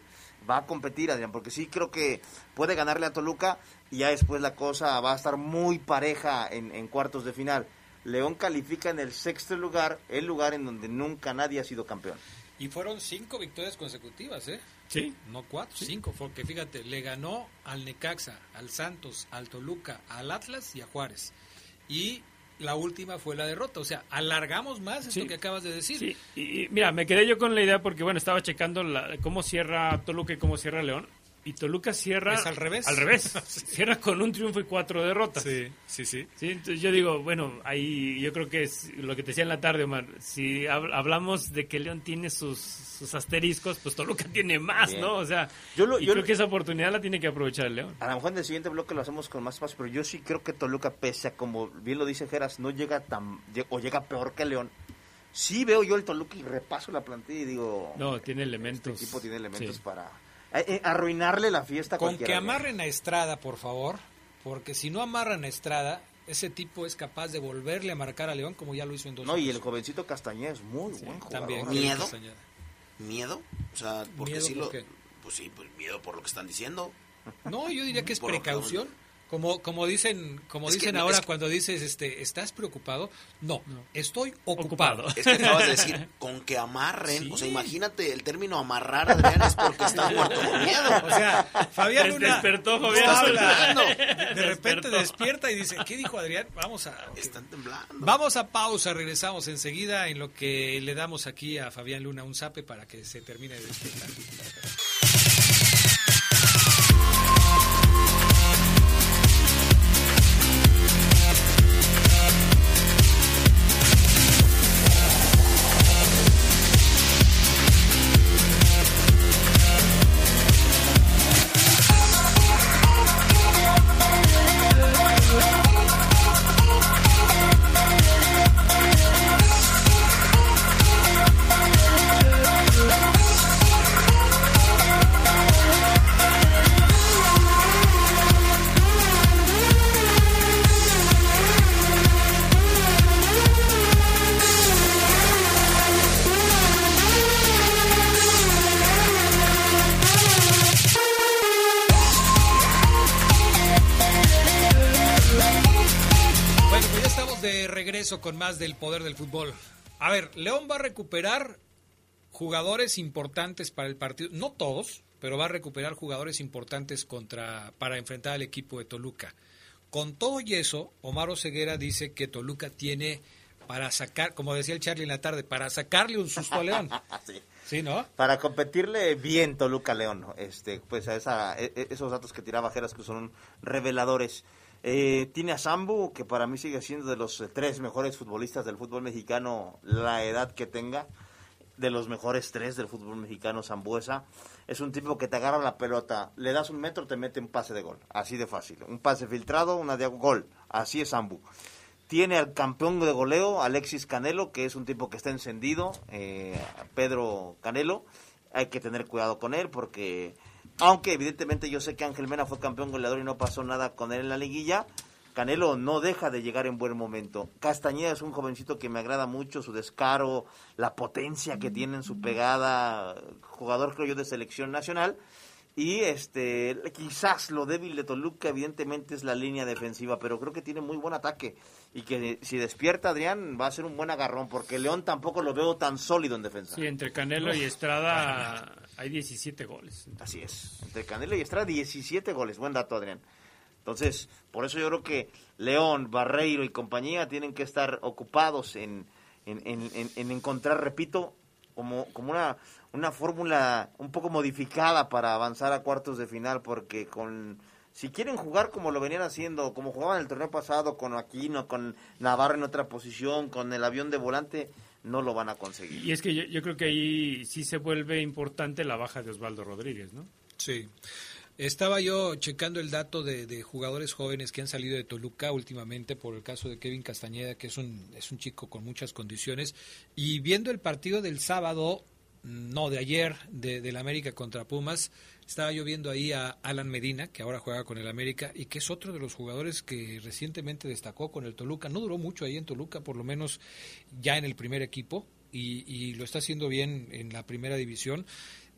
Va a competir, Adrián, porque sí creo que puede ganarle a Toluca y ya después la cosa va a estar muy pareja en, en cuartos de final. León califica en el sexto lugar, el lugar en donde nunca nadie ha sido campeón. Y fueron cinco victorias consecutivas, ¿eh? Sí, No cuatro, cinco, porque fíjate, le ganó al Necaxa, al Santos, al Toluca, al Atlas y a Juárez. Y la última fue la derrota, o sea, alargamos más esto Sí. que acabas de decir. Sí, y, y mira, me quedé yo con la idea porque, bueno, estaba checando la- cómo cierra Toluca y cómo cierra León. Y Toluca cierra... Es al revés. Al revés. Cierra con un triunfo y cuatro derrotas. sí, sí. Sí, entonces yo digo, bueno, ahí yo creo que es lo que te decía en la tarde, Omar. Si hab- hablamos de que León tiene sus, sus asteriscos, pues Toluca tiene más, Bien. ¿no? O sea, Yo lo- y yo creo lo- que esa oportunidad la tiene que aprovechar el León. A lo mejor en el siguiente bloque lo hacemos con más espacio, pero yo sí creo que Toluca, pese a como bien lo dice Geras, no llega tan, o llega peor que León. Sí veo yo el Toluca y repaso la plantilla y digo, No, tiene este elementos. equipo tiene elementos Sí. para arruinarle la fiesta Con cualquiera, que amarren a Estrada, por favor, porque si no amarran a Estrada, ese tipo es capaz de volverle a marcar a León como ya lo hizo en dos No, y el jovencito Castañeda es muy buen jugador. También. Miedo. Castañeda. ¿Miedo? O sea, porque ¿Miedo sí por lo... qué? Pues sí, pues miedo por lo que están diciendo. No, yo diría que es Por precaución. Como, como dicen, como Es dicen no, ahora es que- cuando dices, este, ¿estás preocupado? No, estoy ocupado. Es que acabas de decir, con que amarren. Sí. O sea, imagínate el término amarrar, Adrián, es porque está muerto con miedo. O sea, Fabián Luna despertó, Fabián. habla. De repente Despertó. despierta y dice, ¿qué dijo Adrián? Vamos a... Están temblando. Vamos a pausa, regresamos enseguida en lo que le damos aquí a Fabián Luna un zape para que se termine de despertar. Con más del poder del fútbol. A ver, León va a recuperar jugadores importantes para el partido, no todos, pero va a recuperar jugadores importantes contra para enfrentar al equipo de Toluca. Con todo y eso, Omar Oseguera dice que Toluca tiene para sacar, como decía el Charlie en la tarde, para sacarle un susto a León. Sí. ¿Sí, no? Para competirle bien Toluca León, este, pues a esa, e- e- esos datos que tiraba Jeras que son reveladores. Eh, tiene a Sambu, que para mí sigue siendo de los eh, tres mejores futbolistas del fútbol mexicano, la edad que tenga, de los mejores tres del fútbol mexicano, Zambuesa. Es un tipo que te agarra la pelota, le das un metro, te mete un pase de gol, así de fácil. Un pase filtrado, una de gol, así es Sambu. Tiene al campeón de goleo, Alexis Canelo, que es un tipo que está encendido, eh, Pedro Canelo. Hay que tener cuidado con él porque, aunque evidentemente yo sé que Ángel Mena fue campeón goleador y no pasó nada con él en la liguilla, Canelo no deja de llegar en buen momento. Castañeda es un jovencito que me agrada mucho, su descaro, la potencia que tiene en su pegada, jugador creo yo de selección nacional. Y este quizás lo débil de Toluca evidentemente es la línea defensiva, pero creo que tiene muy buen ataque y que si despierta Adrián va a ser un buen agarrón porque León tampoco lo veo tan sólido en defensa. Sí, entre Canelo y Estrada hay 17 goles. Así es. Entre Canelo y Estrada 17 goles, buen dato Adrián. Entonces, por eso yo creo que León, Barreiro y compañía tienen que estar ocupados en, en, en- en- en encontrar, repito, como, como una, una fórmula un poco modificada para avanzar a cuartos de final, porque con si quieren jugar como lo venían haciendo, como jugaban el torneo pasado, con Aquino, con Navarro en otra posición, con el avión de volante, no lo van a conseguir. Y es que yo, yo creo que ahí sí se vuelve importante la baja de Osvaldo Rodríguez, ¿no? Sí. Estaba yo checando el dato de, de jugadores jóvenes que han salido de Toluca últimamente por el caso de Kevin Castañeda, que es un, es un chico con muchas condiciones, y viendo el partido del sábado, no de ayer, de, del América contra Pumas, estaba yo viendo ahí a Alan Medina, que ahora juega con el América, y que es otro de los jugadores que recientemente destacó con el Toluca. No duró mucho ahí en Toluca, por lo menos ya en el primer equipo, y, y lo está haciendo bien en la primera división.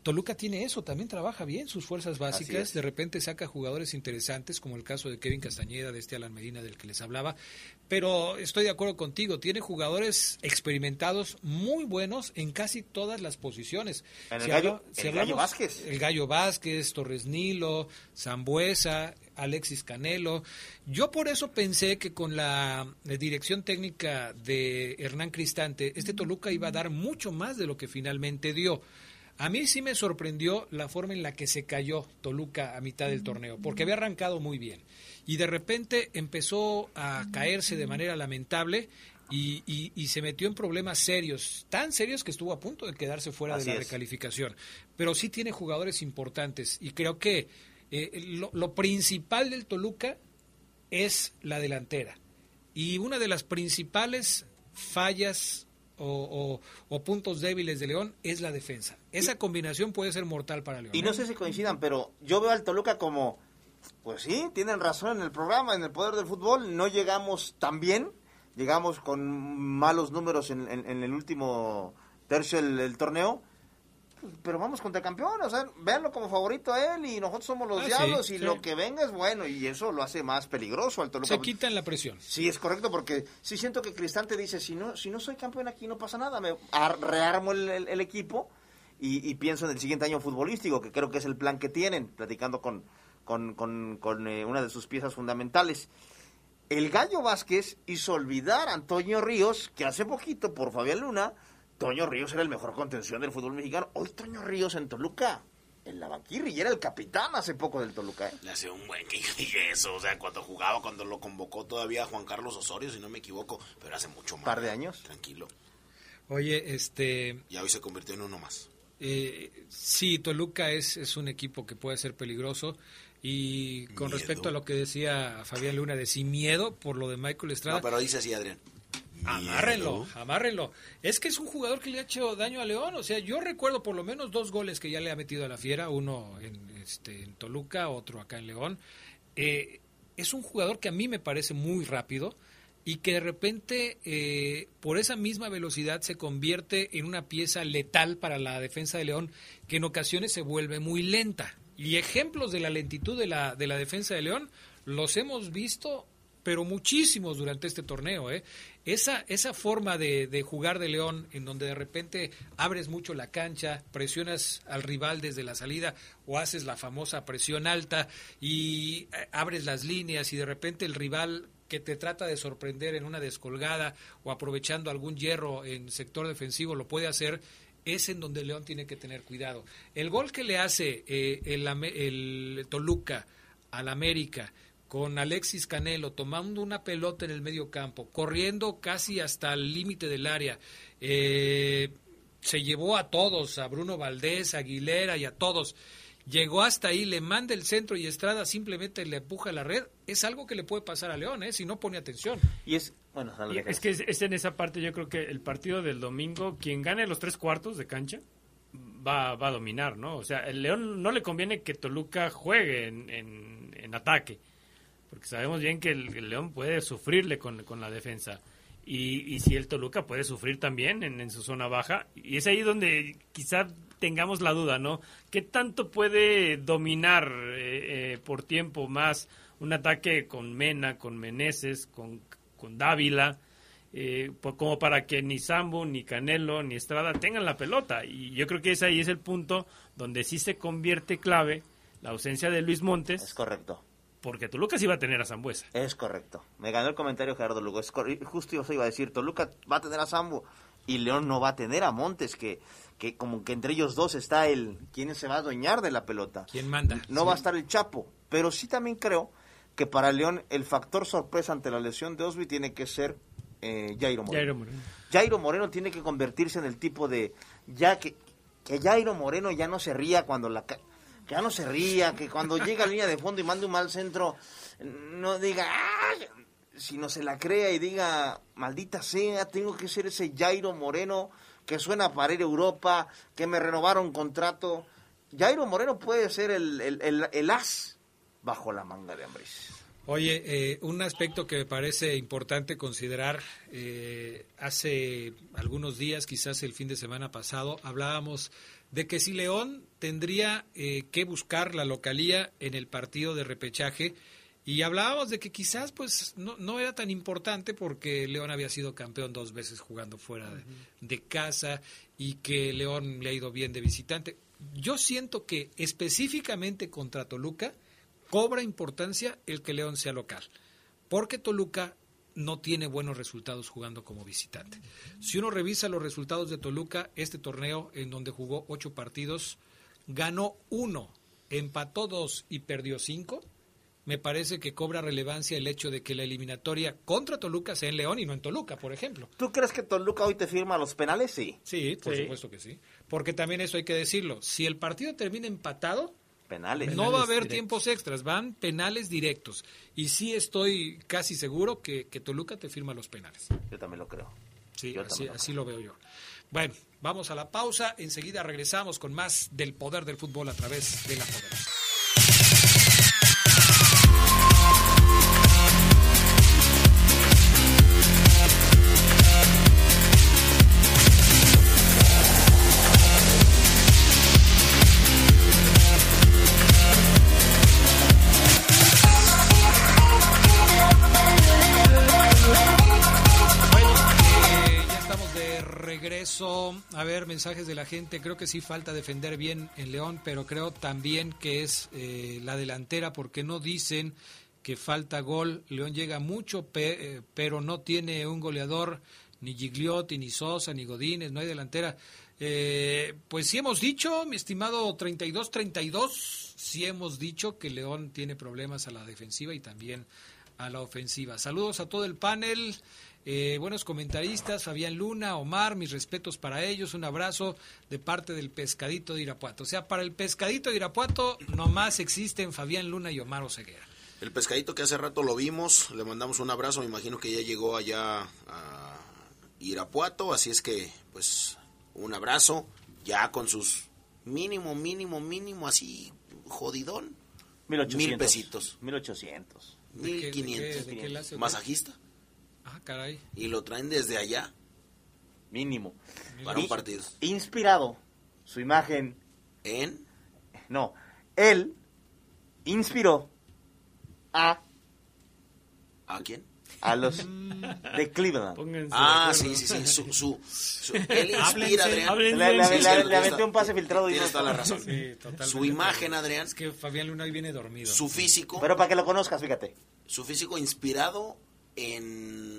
Toluca tiene eso, también trabaja bien sus fuerzas básicas, de repente saca jugadores interesantes, como el caso de Kevin Castañeda, de este Alan Medina del que les hablaba, pero estoy de acuerdo contigo, tiene jugadores experimentados muy buenos en casi todas las posiciones. En el Si Gallo- habla- si el Gallo hablamos- Vázquez. El Gallo Vázquez, Torres Nilo, Zambuesa, Alexis Canelo. Yo por eso pensé que con la dirección técnica de Hernán Cristante, este Toluca iba a dar mucho más de lo que finalmente dio. A mí sí me sorprendió la forma en la que se cayó Toluca a mitad del torneo, porque había arrancado muy bien. Y de repente empezó a caerse de manera lamentable y, y- y se metió en problemas serios, tan serios que estuvo a punto de quedarse fuera Así de la es. recalificación. Pero sí tiene jugadores importantes y creo que eh, lo, lo principal del Toluca es la delantera. Y una de las principales fallas o, o- o puntos débiles de León es la defensa. Esa combinación puede ser mortal para León. Y no ¿eh? sé si coincidan, pero yo veo al Toluca como, pues sí, tienen razón en el programa, en el poder del fútbol, no llegamos tan bien, llegamos con malos números en, en- en el último tercio del, del torneo, pero vamos contra campeón, o sea, véanlo como favorito a él y nosotros somos los Ah, sí, diablos y sí. lo que venga es bueno y eso lo hace más peligroso al Toluca. Se quitan la presión. Sí, es correcto, porque sí siento que Cristante dice, si no, si no soy campeón aquí no pasa nada, me ar- rearmo el, el- el equipo y, y pienso en el siguiente año futbolístico, que creo que es el plan que tienen, platicando con, con, con- con, eh, una de sus piezas fundamentales. El Gallo Vázquez hizo olvidar a Antonio Ríos, que hace poquito, por Fabián Luna, Toño Ríos era el mejor contención del fútbol mexicano. Hoy Toño Ríos en Toluca, en la banquilla, y era el capitán hace poco del Toluca. ¿eh? Le hace un buen que yo dije eso, o sea, cuando jugaba, cuando lo convocó todavía Juan Carlos Osorio, si no me equivoco, pero hace mucho más. Par de años. Tranquilo. Oye, este, Ya hoy se convirtió en uno más. eh, sí, Toluca es, es un equipo que puede ser peligroso. Y con Miedo. respecto a lo que decía Fabián Luna de sin miedo por lo de Michael Estrada, No, pero dice así, Adrián. Amárrenlo, amárrenlo. Es que es un jugador que le ha hecho daño a León. O sea, yo recuerdo por lo menos dos goles que ya le ha metido a la fiera, uno en, este, en Toluca, otro acá en León. Eh, es un jugador que a mí me parece muy rápido y que de repente eh, por esa misma velocidad se convierte en una pieza letal para la defensa de León que en ocasiones se vuelve muy lenta. Y ejemplos de la lentitud de la, de la defensa de León los hemos visto pero muchísimos durante este torneo. ¿eh? Esa, esa forma de, jugar de León, en donde de repente abres mucho la cancha, presionas al rival desde la salida o haces la famosa presión alta y eh, abres las líneas y de repente el rival que te trata de sorprender en una descolgada o aprovechando algún hierro en sector defensivo lo puede hacer, es en donde León tiene que tener cuidado. El gol que le hace eh, el, el Toluca al América, con Alexis Canelo tomando una pelota en el medio campo, corriendo casi hasta el límite del área. Eh, se llevó a todos, a Bruno Valdés, a Aguilera y a todos. Llegó hasta ahí, le manda el centro y Estrada simplemente le empuja a la red. Es algo que le puede pasar a León, ¿eh? si no pone atención. Y es, bueno, Y es que es, es en esa parte, yo creo que el partido del domingo, quien gane los tres cuartos de cancha, va, va a dominar, ¿no? O sea, el León no le conviene que Toluca juegue en, en- en ataque, porque sabemos bien que el, León puede sufrirle con, con la defensa. Y, y si el Toluca puede sufrir también en, su zona baja, y es ahí donde quizá tengamos la duda, ¿no? ¿Qué tanto puede dominar eh, eh, por tiempo más un ataque con Mena, con Meneses, con, con Dávila? eh, como para que ni Sambo, ni Canelo, ni Estrada tengan la pelota. Y yo creo que ese ahí es el punto donde sí se convierte clave la ausencia de Luis Es Montes, correcto. Porque Toluca sí va a tener a Zambuesa. Es correcto. Me ganó el comentario Gerardo Lugo. Es justo yo se iba a decir, Toluca va a tener a Sambo y León no va a tener a Montes, que, que como que entre ellos dos está el quién se va a adueñar de la pelota. ¿Quién manda? No va a estar el Chapo, pero sí también creo que para León el factor sorpresa ante la lesión de Osby tiene que ser eh, Jairo Moreno. Jairo Moreno. Jairo Moreno tiene que convertirse en el tipo de ya que que Jairo Moreno ya no se ría cuando la ya no se ría, que cuando llega a línea de fondo y mande un mal centro no diga "Ay", sino se la crea y diga maldita sea, tengo que ser ese Jairo Moreno que suena para ir Europa, que me renovaron contrato. Jairo Moreno puede ser el, el, el- el as bajo la manga de Ambris. Oye, eh, un aspecto que me parece importante considerar, eh, hace algunos días, quizás el fin de semana pasado, hablábamos de que si León tendría eh, que buscar la localía en el partido de repechaje y hablábamos de que quizás pues no, no era tan importante porque León había sido campeón dos veces jugando fuera de, de casa y que León le ha ido bien de visitante. Yo siento que específicamente contra Toluca, cobra importancia el que León sea local, porque Toluca no tiene buenos resultados jugando como visitante. Si uno revisa los resultados de Toluca, este torneo en donde jugó ocho partidos, ganó uno, empató dos y perdió cinco, me parece que cobra relevancia el hecho de que la eliminatoria contra Toluca sea en León y no en Toluca, por ejemplo. ¿Tú crees que Toluca hoy te firma los penales? Sí. Sí, por Sí. supuesto que sí. Porque también eso hay que decirlo. Si el partido termina empatado, Penales. no va a haber directos. tiempos extras, van penales directos. Y sí estoy casi seguro que, que Toluca te firma los penales. Yo también lo creo. Sí, Yo así, también lo así lo veo yo. Bueno, vamos a la pausa. Enseguida regresamos con más del poder del fútbol a través de la poderosa. A ver, mensajes de la gente. Creo que sí falta defender bien en León, pero creo también que es eh, la delantera porque no dicen que falta gol. León llega mucho, pe- eh, pero no tiene un goleador, ni Gigliotti, ni Sosa, ni Godínez, no hay delantera. Eh, pues sí hemos dicho, mi estimado 32-32, sí hemos dicho que León tiene problemas a la defensiva y también a la ofensiva. Saludos a todo el panel, eh, buenos comentaristas, Fabián Luna, Omar, mis respetos para ellos, un abrazo de parte del pescadito de Irapuato. O sea, para el pescadito de Irapuato nomás existen Fabián Luna y Omar Oseguera. El pescadito que hace rato lo vimos, le mandamos un abrazo, me imagino que ya llegó allá a Irapuato, así es que pues un abrazo, ya con sus mínimo, mínimo, mínimo, así jodidón, 1800. Mil pesitos. 1800. ¿De qué- de mil qué- quinientos. de qué Masajista, Ah, caray. y lo traen desde allá Mínimo. para un partido. Inspirado. Su imagen. ¿En? No. Él inspiró a, ¿A quién? a los de Cleveland. Pónganse Ah, de sí, sí, sí, su, su, su- él inspira, Adrián. háblense. Le, le- le- le aventé un pase filtrado y Tienes toda la razón. Sí. Su imagen, Adrián, Es que Fabián Luna hoy viene dormido. su físico, Pero para que lo conozcas, fíjate. su físico inspirado en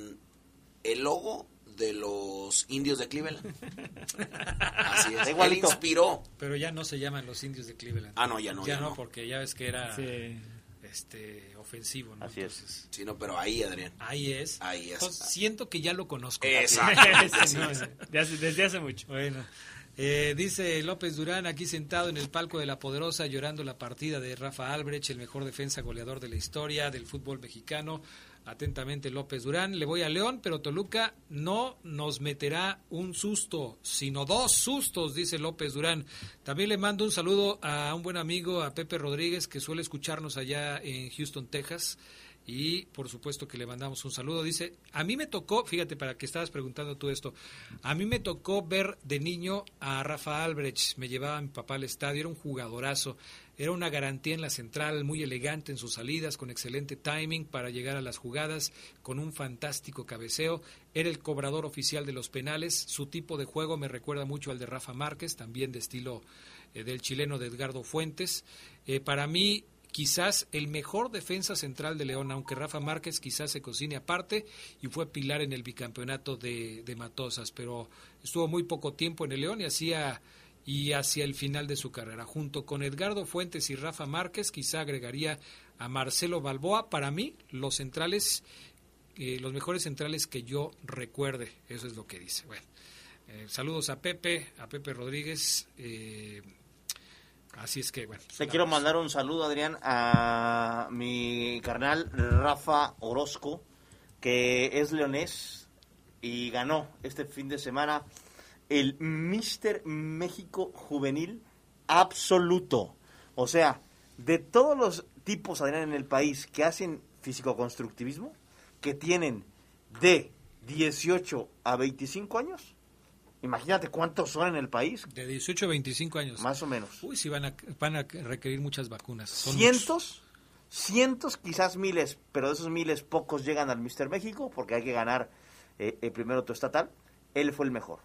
el logo de los indios de Cleveland. Así es. Él inspiró. Pero ya no se llaman los indios de Cleveland. Ah, no, ya no, Ya, ya no, no. porque ya ves que era Sí. este ofensivo, ¿no? Así es. Entonces, Sí, no, pero ahí, Adrián. ahí es. Ahí es. Entonces, siento que ya lo conozco. Exacto. Sí, no, de hace- desde hace mucho. Bueno, eh, dice López Durán aquí sentado en el palco de la Poderosa llorando la partida de Rafa Albrecht, el mejor defensa goleador de la historia del fútbol mexicano. Atentamente López Durán, le voy a León, pero Toluca no nos meterá un susto, sino dos sustos, dice López Durán. También le mando un saludo a un buen amigo, a Pepe Rodríguez, que suele escucharnos allá en Houston, Texas. Y por supuesto que le mandamos un saludo. Dice, a mí me tocó, fíjate para que estabas preguntando tú esto, a mí me tocó ver de niño a Rafa Albrecht, me llevaba mi papá al estadio, era un jugadorazo, era una garantía en la central, muy elegante en sus salidas, con excelente timing para llegar a las jugadas, con un fantástico cabeceo, era el cobrador oficial de los penales, su tipo de juego me recuerda mucho al de Rafa Márquez, también de estilo eh, del chileno de Edgardo Fuentes. Eh, para mí, quizás el mejor defensa central de León, aunque Rafa Márquez quizás se cocine aparte y fue pilar en el bicampeonato de, de Matosas, pero estuvo muy poco tiempo en el León y hacía y hacia el final de su carrera. Junto con Edgardo Fuentes y Rafa Márquez, quizá agregaría a Marcelo Balboa. Para mí, los centrales, eh, los mejores centrales que yo recuerde, eso es lo que dice. Bueno, eh, saludos a Pepe, a Pepe Rodríguez. eh, así es que, bueno. Te quiero mandar un saludo, Adrián, a mi carnal Rafa Orozco, que es leonés y ganó este fin de semana el Mister México Juvenil absoluto. O sea, de todos los tipos, Adrián, en el país que hacen físico-constructivismo, que tienen de 18 a 25 años, imagínate cuántos son en el país, De 18 a 25 años. más o menos. Uy, sí van a, van a requerir muchas vacunas. Son muchos. cientos, cientos, quizás miles, pero de esos miles pocos llegan al Mister México porque hay que ganar eh, el primero tu estatal. Él fue el mejor.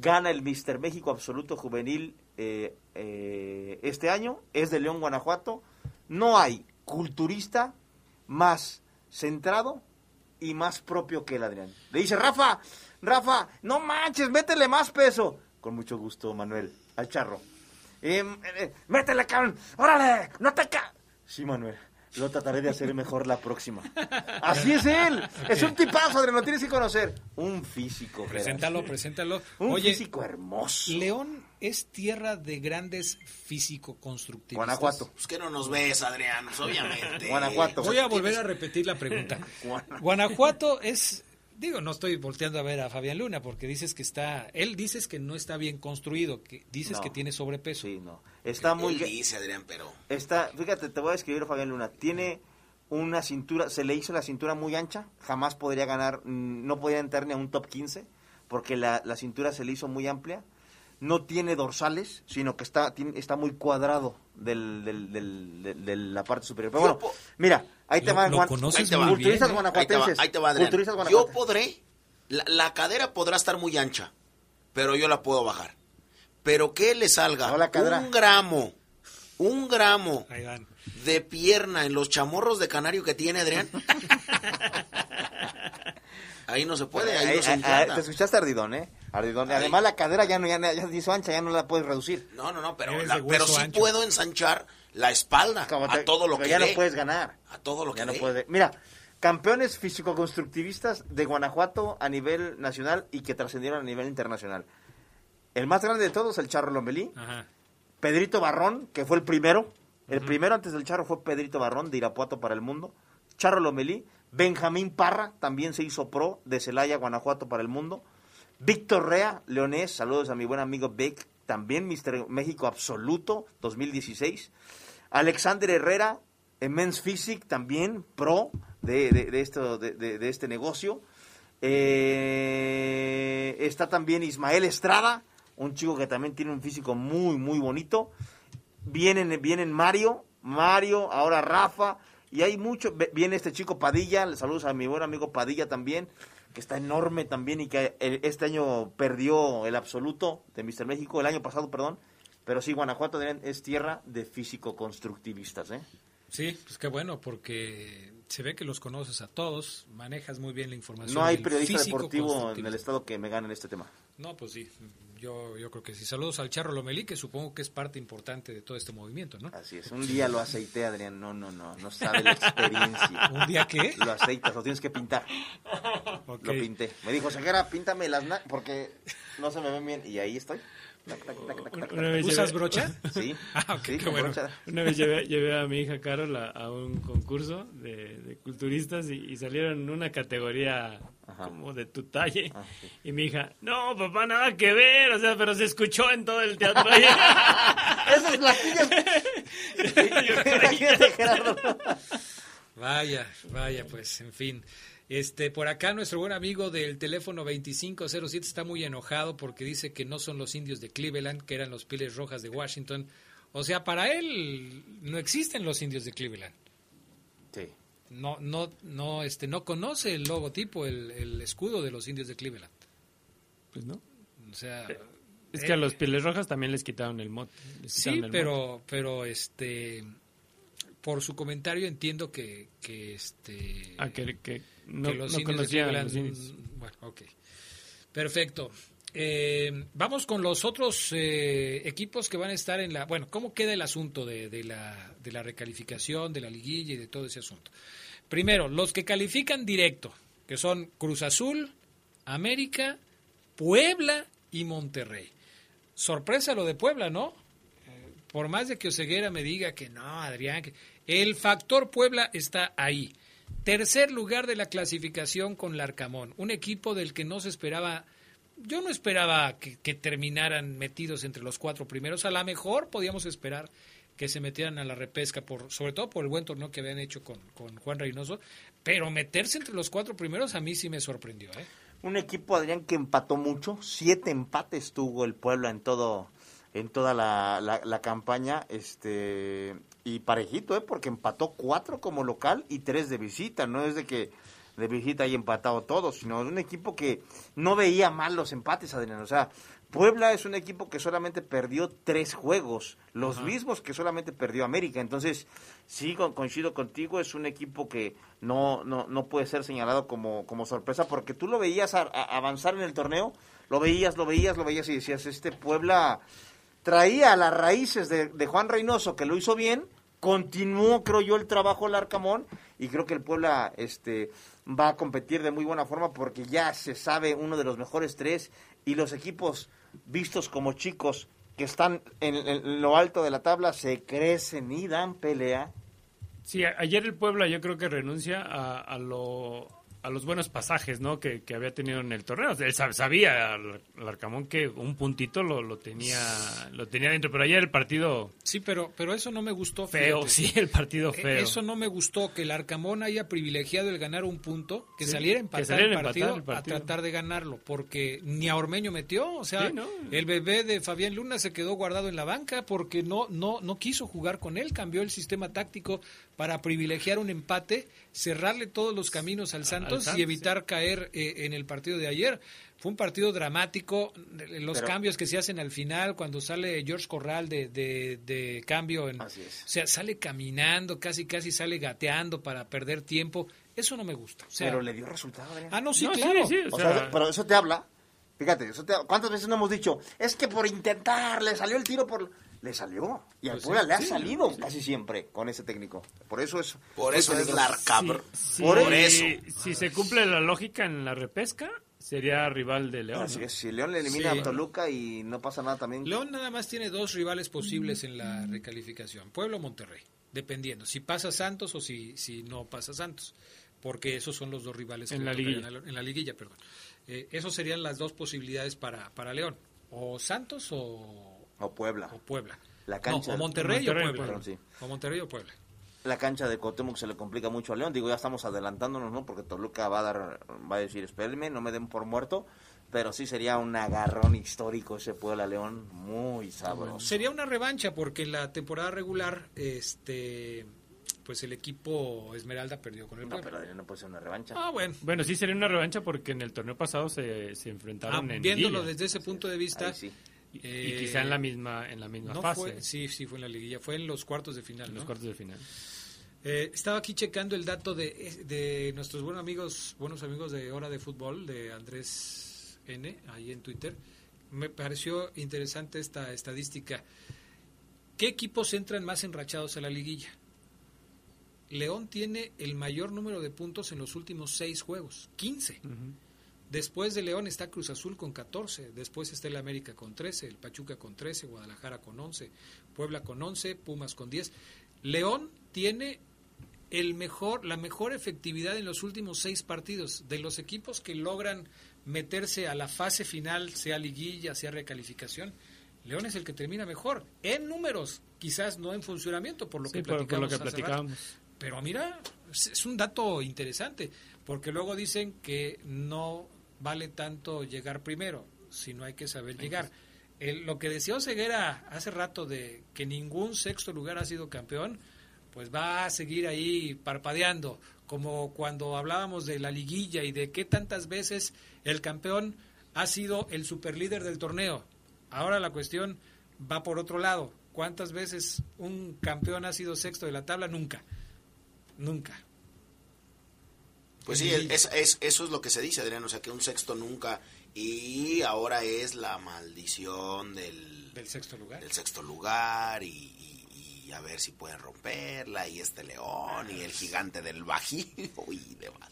Gana el Mister México absoluto juvenil eh, eh, este año. Es de León, Guanajuato. No hay culturista más centrado y más propio que el Adrián. Le dice, Rafa, Rafa, no manches, métele más peso. Con mucho gusto, Manuel, al charro. Eh, eh, métele, cabrón. Órale, no te ca... Sí, Manuel. Lo trataré de hacer mejor la próxima. Así es él. Es un tipazo, Adrián, lo tienes que conocer. Un físico. Gerard. Preséntalo, preséntalo. Un Oye, físico hermoso. León es tierra de grandes físico-constructivistas. Guanajuato. Pues que no nos ves, Adrián, pues, obviamente. Guanajuato. Voy a volver a repetir la pregunta. Guanajuato es, digo, no estoy volteando a ver a Fabián Luna porque dices que está, él dices que no está bien construido, que dices No. que tiene sobrepeso. Sí, no. Está muy... Él dice, Adrián, pero... Está, fíjate, te voy a escribir Fabián Luna. Tiene una cintura, se le hizo la cintura muy ancha, jamás podría ganar, mm, no podría entrar ni a un top 15, porque la, la cintura se le hizo muy amplia. No tiene dorsales, sino que está, tiene- está muy cuadrado del, del- del- del- de la parte superior. Pero bueno, mira, ahí te Lo- van lo Guan- conoces Ahí te culturistas. Ahí te va, ahí te va, Adrián. Yo podré, la, la cadera podrá estar muy ancha, pero yo la puedo bajar. Pero que le salga No la cadera. un gramo, un gramo de pierna en los chamorros de canario que tiene Adrián. Ahí no se puede, ahí, no se Ahí- te escuchaste Ardidón, ¿eh? Ardidón. Además, la cadera ya no ya, ya se hizo ancha, ya no la puedes reducir. No, no, no, pero, la- pero sí ancho. puedo ensanchar la espalda Como a todo lo que ya dé. no puedes ganar. A todo lo que Ya no puede. Mira, campeones físico-constructivistas de Guanajuato a nivel nacional y que trascendieron a nivel internacional. El más grande de todos, el Charro Lomelí. Ajá. Pedrito Barrón, que fue el primero. El primero antes del Charro fue Pedrito Barrón, de Irapuato para el mundo. Charro Lomelí. Benjamín Parra, también se hizo pro, de Celaya, Guanajuato para el mundo. Víctor Rea, leonés, saludos a mi buen amigo Vic, también Mister México Absoluto, 2016. Alexander Herrera, en Men's Physique, también pro de, de- de esto, de, este negocio. Eh, está también Ismael Estrada, un chico que también tiene un físico muy, muy bonito. Vienen, vienen Mario, Mario, ahora Rafa, y hay mucho. Viene este chico Padilla, le saludos a mi buen amigo Padilla también, que está enorme también y que el- este año perdió el absoluto de Mister México, el año pasado, perdón. Pero sí, Guanajuato es tierra de físico-constructivistas, ¿eh? Sí, pues qué bueno, porque se ve que los conoces a todos, manejas muy bien la información. No hay periodista deportivo en el estado que me gane en este tema. No, pues sí, yo, yo creo que sí. Saludos al Charro Lomelí, que supongo que es parte importante de todo este movimiento, ¿no? Así es. Un día lo aceité, Adrián. No, no, no. No sabe la experiencia. ¿Un día qué? Lo aceitas, lo tienes que pintar. Lo pinté. Me dijo, Ceguera, píntame las na porque no se me ven bien. Y ahí estoy. Tac, tac, tac, tac, tac, Una vez ¿Usas llevé- brocha? Sí. Ah, ok, Sí, qué con bueno. brocha. Una vez llevé, llevé a mi hija Carol a, a un concurso de, de culturistas y, y salieron en una categoría Ajá. como de tu talle. Ah, sí. Y mi hija, no, papá, nada que ver, o sea, pero se escuchó en todo el teatro. Esas platillas. Vaya, vaya, pues, en fin. Este, por acá nuestro buen amigo del teléfono 2507 está muy enojado porque dice que no son los indios de Cleveland, que eran los Piles Rojas de Washington. O sea, para él no existen los indios de Cleveland. No, no, no, este, no conoce el logotipo, el, el escudo de los indios de Cleveland. pues no. O sea, Es que a los pieles rojas también les quitaron el mote. Sí, mote. pero, pero este, por su comentario entiendo que, que este, Ah, que, que no, que los no indios de conocían Cleveland los indios. son- Bueno, ok. Perfecto. Eh, vamos con los otros eh, equipos que van a estar en la... Bueno, ¿cómo queda el asunto de, de la, de la recalificación, de la liguilla y de todo ese asunto? Primero, los que califican directo, que son Cruz Azul, América, Puebla y Monterrey. Sorpresa lo de Puebla, ¿no? Eh, Por más de que Oseguera me diga que no, Adrián, que el factor Puebla está ahí. Tercer lugar de la clasificación con Larcamón, un equipo del que no se esperaba, yo no esperaba que, terminaran metidos entre los cuatro primeros, a lo mejor podíamos esperar que se metieran a la repesca, por, sobre todo por el buen torneo que habían hecho con, con Juan Reynoso, pero meterse entre los cuatro primeros a mí sí me sorprendió. ¿eh? Un equipo, Adrián, que empató mucho. Siete empates tuvo el Puebla en todo en toda la, la, la campaña. este Y parejito, ¿eh? porque empató cuatro como local y tres de visita. No es de que de visita haya empatado todos, sino un equipo que no veía mal los empates, Adrián. O sea, Puebla es un equipo que solamente perdió tres juegos, los mismos que solamente perdió América. Entonces, sí, con- coincido contigo, es un equipo que no, no, no puede ser señalado como, como sorpresa, porque tú lo veías a- a- avanzar en el torneo, lo veías, lo veías, lo veías y decías, este Puebla traía las raíces de, de Juan Reynoso, que lo hizo bien, continuó, creo yo, el trabajo del Arcamón, y creo que el Puebla este, va a competir de muy buena forma porque ya se sabe uno de los mejores tres, y los equipos vistos como chicos que están en, lo alto de la tabla se crecen y dan pelea. Sí, ayer el Puebla yo creo que renuncia a, a lo a los buenos pasajes ¿no? que, que había tenido en el torneo. Él sab- sabía al Arcamón que un puntito lo, lo tenía lo tenía dentro, pero ayer el partido Sí, pero, pero eso no me gustó. feo, fíjate. sí, el partido Eh, feo. Eso no me gustó, que el Arcamón haya privilegiado el ganar un punto, que Sí, saliera que empatar, saliera el, empatar el partido. a tratar de ganarlo, porque ni a Ormeño metió, o sea, Sí, ¿no? el bebé de Fabián Luna se quedó guardado en la banca porque no, no, no quiso jugar con él, cambió el sistema táctico para privilegiar un empate, cerrarle todos los caminos al Santos, puntos y evitar caer eh, en el partido de ayer. Fue un partido dramático, los Pero- cambios que se hacen al final, cuando sale George Corral de, de- de cambio, en, Así es. o sea, sale caminando, casi casi sale gateando para perder tiempo, eso no me gusta. O sea, Pero le dio resultado, Adrián. ah, no, sí, No, sí, claro. sí, O sea, pero eso te habla. Fíjate, eso te- ¿cuántas veces no hemos dicho? Es que por intentar, le salió el tiro por... Le salió. Y al Pues Puebla sí, le ha sí, salido casi siempre con ese técnico. Por eso es... Por eso es peligroso. la arcabr. Sí, Por sí, Si se cumple la lógica en la repesca, sería rival de León. Así ¿no? es, si León le elimina Sí. a Toluca y no pasa nada también. León nada más tiene dos rivales posibles en la recalificación, Puebla o Monterrey, dependiendo si pasa Santos o si, si no pasa Santos, porque esos son los dos rivales En que la liguilla. en la liguilla, perdón. Eh, esos serían las dos posibilidades para, para León, o Santos o, O Puebla. o Puebla. La cancha- No, o Monterrey, Monterrey, o Puebla. perdón, sí. O Monterrey o Puebla. La cancha de Cuauhtémoc se le complica mucho a León. Digo, ya estamos adelantándonos, ¿no? Porque Toluca va a dar, va a decir, espérenme, no me den por muerto. Pero sí sería un agarrón histórico ese Puebla León, muy sabroso. Sería una revancha porque en la temporada regular, este, pues el equipo Esmeralda perdió con el No, Puebla. pero no puede ser una revancha. Ah, bueno. Bueno, sí sería una revancha porque en el torneo pasado se, se Ah, enfrentaron en viéndolo desde ese punto de vista, Ahí sí. Y- eh, y quizá en la misma en la misma no fase, fue, sí, sí fue en la liguilla, fue en los cuartos de final, en ¿no? los cuartos de final. Eh, estaba aquí checando el dato de, de nuestros buenos amigos, buenos amigos de Hora de Fútbol, de Andrés N, ahí en Twitter. Me pareció interesante esta estadística. ¿Qué equipos entran más enrachados a la liguilla? León tiene el mayor número de puntos en los últimos seis juegos, 15. Después de León está Cruz Azul con 14, después está el América con 13, el Pachuca con 13, Guadalajara con 11, Puebla con 11, Pumas con 10. León tiene el mejor, la mejor efectividad en los últimos seis partidos de los equipos que logran meterse a la fase final, sea liguilla, sea recalificación. León es el que termina mejor en números, quizás no en funcionamiento, por lo Sí, que por, por platicamos. lo que rato. platicábamos. Pero mira, es un dato interesante, porque luego dicen que no vale tanto llegar primero, sino hay que saber llegar. El- lo que decía Ceguera hace rato de que ningún sexto lugar ha sido campeón, pues va a seguir ahí parpadeando, como cuando hablábamos de la liguilla y de qué tantas veces el campeón ha sido el superlíder del torneo. Ahora la cuestión va por otro lado. ¿Cuántas veces un campeón ha sido sexto de la tabla? Nunca. Nunca. Pues sí, es, es- eso es lo que se dice, Adrián, o sea, que un sexto nunca, y ahora es la maldición del, Del sexto lugar. del sexto lugar, y, y- y a ver si pueden romperla, y este león, y el gigante del bajío, y demás.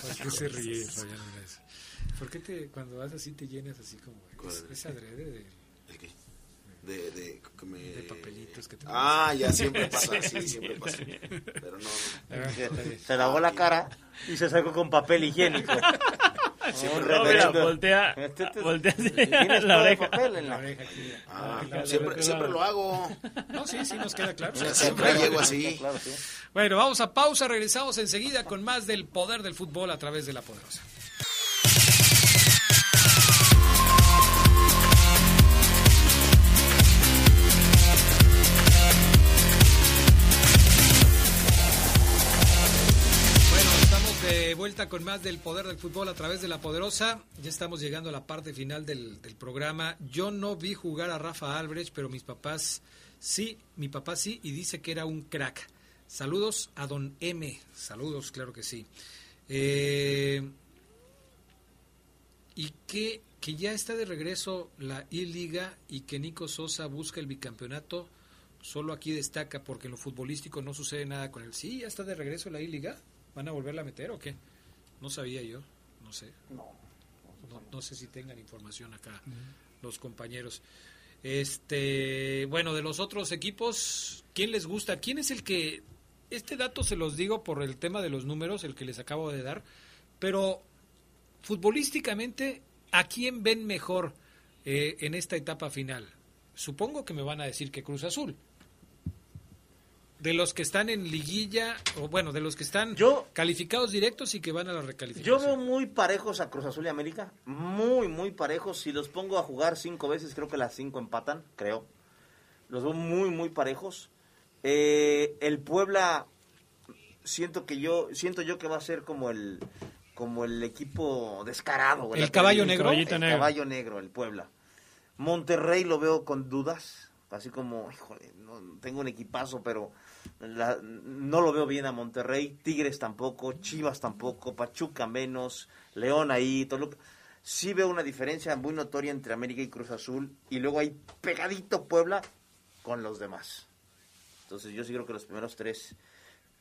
¿Por qué se ríe, Fabián? ¿Por qué te, cuando vas así te llenas así como... De, de, que me- de papelitos que te Ah, ya siempre pasa, sí, siempre pasa. Pero no, no. Se lavó la cara y se sacó con papel higiénico. No, mira, voltea, Este te- voltea así ¿Tienes la oreja. papel en La. Ah, Ah, siempre, la- siempre lo hago. No, sí, sí, nos queda claro. O sea, siempre llego así. Claro, sí. Bueno, vamos a pausa, regresamos enseguida con más del poder del fútbol a través de la poderosa. Vuelta con más del poder del fútbol a través de la poderosa. Ya estamos llegando a la parte final del, programa. Yo no vi jugar a Rafa Albrecht, pero mis papás sí, mi papá sí, y dice que era un crack. Saludos a don M. Saludos, claro que sí. Eh, y que, que ya está de regreso la I-Liga y que Nico Sosa busca el bicampeonato. Solo aquí destaca porque en lo futbolístico no sucede nada con él. Sí, ya está de regreso la I-Liga. ¿Van a volverla a meter o qué? No sabía yo, no sé. No, no sé si tengan información acá los compañeros. Este, bueno, de los otros equipos, ¿quién les gusta? ¿Quién es el que este dato se los digo por el tema de los números, el que les acabo de dar, pero futbolísticamente, ¿a quién ven mejor eh, en esta etapa final? Supongo que me van a decir que Cruz Azul. De los que están en liguilla, o bueno, de los que están Yo- calificados directos y que van a la Yo recalificación. veo muy parejos a Cruz Azul y América. Muy, muy parejos. Si los pongo a jugar cinco veces, creo que las cinco empatan, creo. Los veo muy, muy parejos. Eh, el Puebla siento que yo siento yo que va a ser como el como el equipo descarado. güey. ¿El La- caballo negro? caballito El negro. caballo negro, el Puebla. Monterrey lo veo con dudas, así como, híjole, no, tengo un equipazo, pero la- no lo veo bien a Monterrey. Tigres tampoco, Chivas tampoco, Pachuca menos, León ahí, Toluca. Sí veo una diferencia muy notoria entre América y Cruz Azul, y luego hay pegadito Puebla con los demás. Entonces yo sí creo que los primeros tres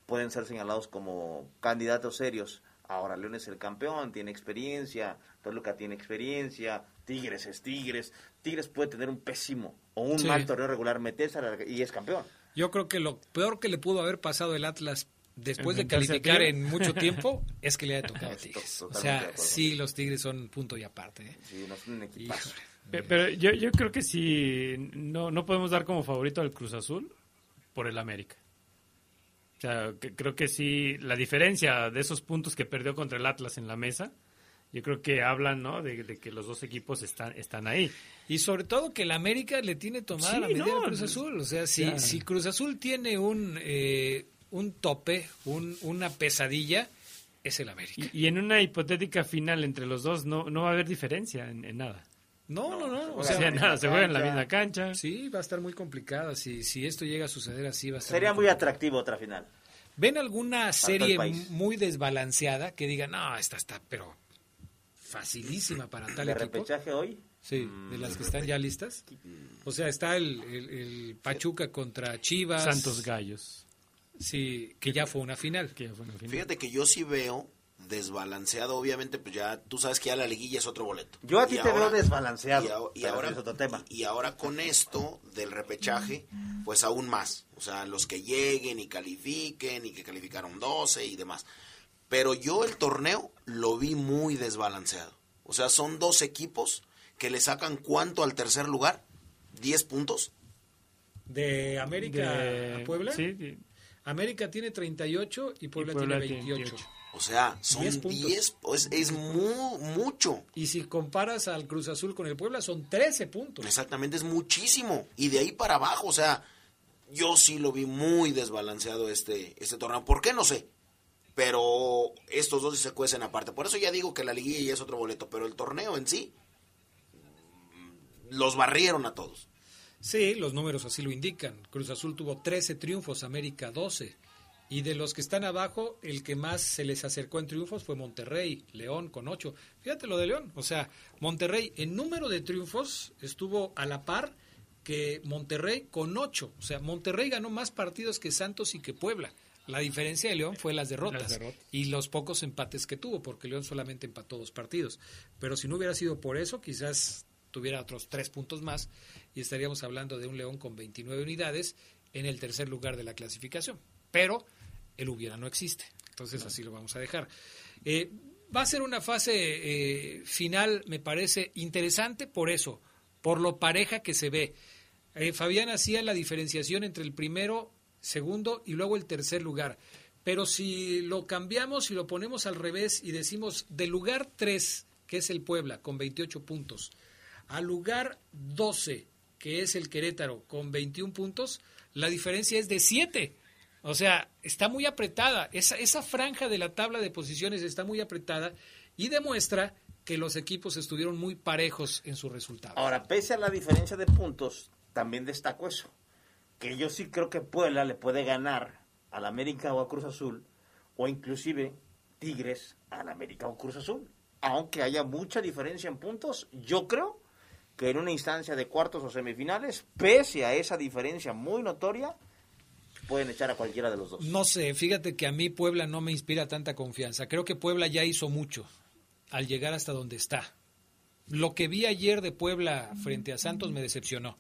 pueden ser señalados como candidatos serios. Ahora León es el campeón, tiene experiencia, Toluca tiene experiencia, Tigres es Tigres. Tigres puede tener un pésimo o un Sí. mal torneo regular, meterse y es campeón. Yo creo que lo peor que le pudo haber pasado el Atlas después de calificar en mucho tiempo es que le haya tocado a Tigres. O sea, sí, los Tigres son punto y aparte. ¿eh? Sí, no es un equipazo. Pero yo, yo creo que sí, no, no podemos dar como favorito al Cruz Azul por el América. O sea, que- creo que sí, la diferencia de esos puntos que perdió contra el Atlas en la mesa, yo creo que hablan, ¿no? De, de que los dos equipos están, están ahí. Y sobre todo que el América le tiene tomada Sí, la medida no, Cruz Azul. O sea, si, si Cruz Azul tiene un, eh, un tope, un, una pesadilla, es el América. Y, y en una hipotética final entre los dos no, no va a haber diferencia en, en nada. No, no, no. O O sea, nada, se juega en la misma cancha. sí, va a estar muy complicada. Si, si esto llega a suceder así, va a estar Sería muy complicado. atractivo otra final. ¿Ven alguna serie muy desbalanceada que diga, no, esta está, pero facilísima para tal De equipo? repechaje hoy, Sí, de las que están ya listas. O sea, está el, el- el Pachuca contra Chivas. Santos Gallos. Sí, que ya fue una final. Que fue una final. Fíjate que yo sí veo desbalanceado, obviamente, pues ya tú sabes que ya la liguilla es otro boleto. yo a ti te ahora- veo desbalanceado. Y, ahora, es otro tema. y ahora con esto del repechaje, pues aún más. O sea, los que lleguen y califiquen y que calificaron 12 y demás. Pero yo el torneo lo vi muy desbalanceado. O sea, son dos equipos que le sacan cuánto al tercer lugar? 10 puntos. De América De- a Puebla. Sí, de- América tiene 38 y Puebla, Puebla tiene tiene 28. 28. O sea, son 10 10, puntos. es, es mu- mucho. Y si comparas al Cruz Azul con el Puebla, son 13 puntos. Exactamente, es muchísimo. Y de ahí para abajo, o sea, yo sí lo vi muy desbalanceado este, este torneo. ¿Por qué? No sé. Pero estos dos se cuecen aparte. Por eso ya digo que la liguilla es otro boleto. Pero el torneo en sí, mm, los barrieron a todos. Sí, los números así lo indican. Cruz Azul tuvo 13 triunfos, América 12. Y de los que están abajo, el que más se les acercó en triunfos fue Monterrey, León con 8. Fíjate lo de León. O sea, Monterrey en número de triunfos estuvo a la par que Monterrey con 8. O sea, Monterrey ganó más partidos que Santos y que Puebla. La diferencia de León fue las derrotas, Las derrotas. y los pocos empates que tuvo, porque León solamente empató dos partidos. Pero si no hubiera sido por eso, quizás tuviera otros tres puntos más y estaríamos hablando de un León con 29 unidades en el tercer lugar de la clasificación. Pero el hubiera no existe. Entonces así lo vamos a dejar. Eh, va a ser una fase eh, final, me parece interesante por eso, por lo pareja que se ve. Eh, Fabián hacía la diferenciación entre el primero, segundo y luego el tercer lugar. Pero si lo cambiamos y lo ponemos al revés y decimos del lugar 3, que es el Puebla, con 28 puntos, al lugar 12, que es el Querétaro, con 21 puntos, la diferencia es de 7. O sea, está muy apretada. Esa, esa franja de la tabla de posiciones está muy apretada y demuestra que los equipos estuvieron muy parejos en sus resultados. Ahora, pese a la diferencia de puntos, también destaco eso. Que yo sí creo que Puebla le puede ganar al América o a Cruz Azul, o inclusive Tigres al América o Cruz Azul. Aunque haya mucha diferencia en puntos, yo creo que en una instancia de cuartos o semifinales, pese a esa diferencia muy notoria, pueden echar a cualquiera de los dos. No sé, fíjate que a mí Puebla no me inspira tanta confianza. Creo que Puebla ya hizo mucho al llegar hasta donde está. Lo que vi ayer de Puebla frente a Santos me decepcionó.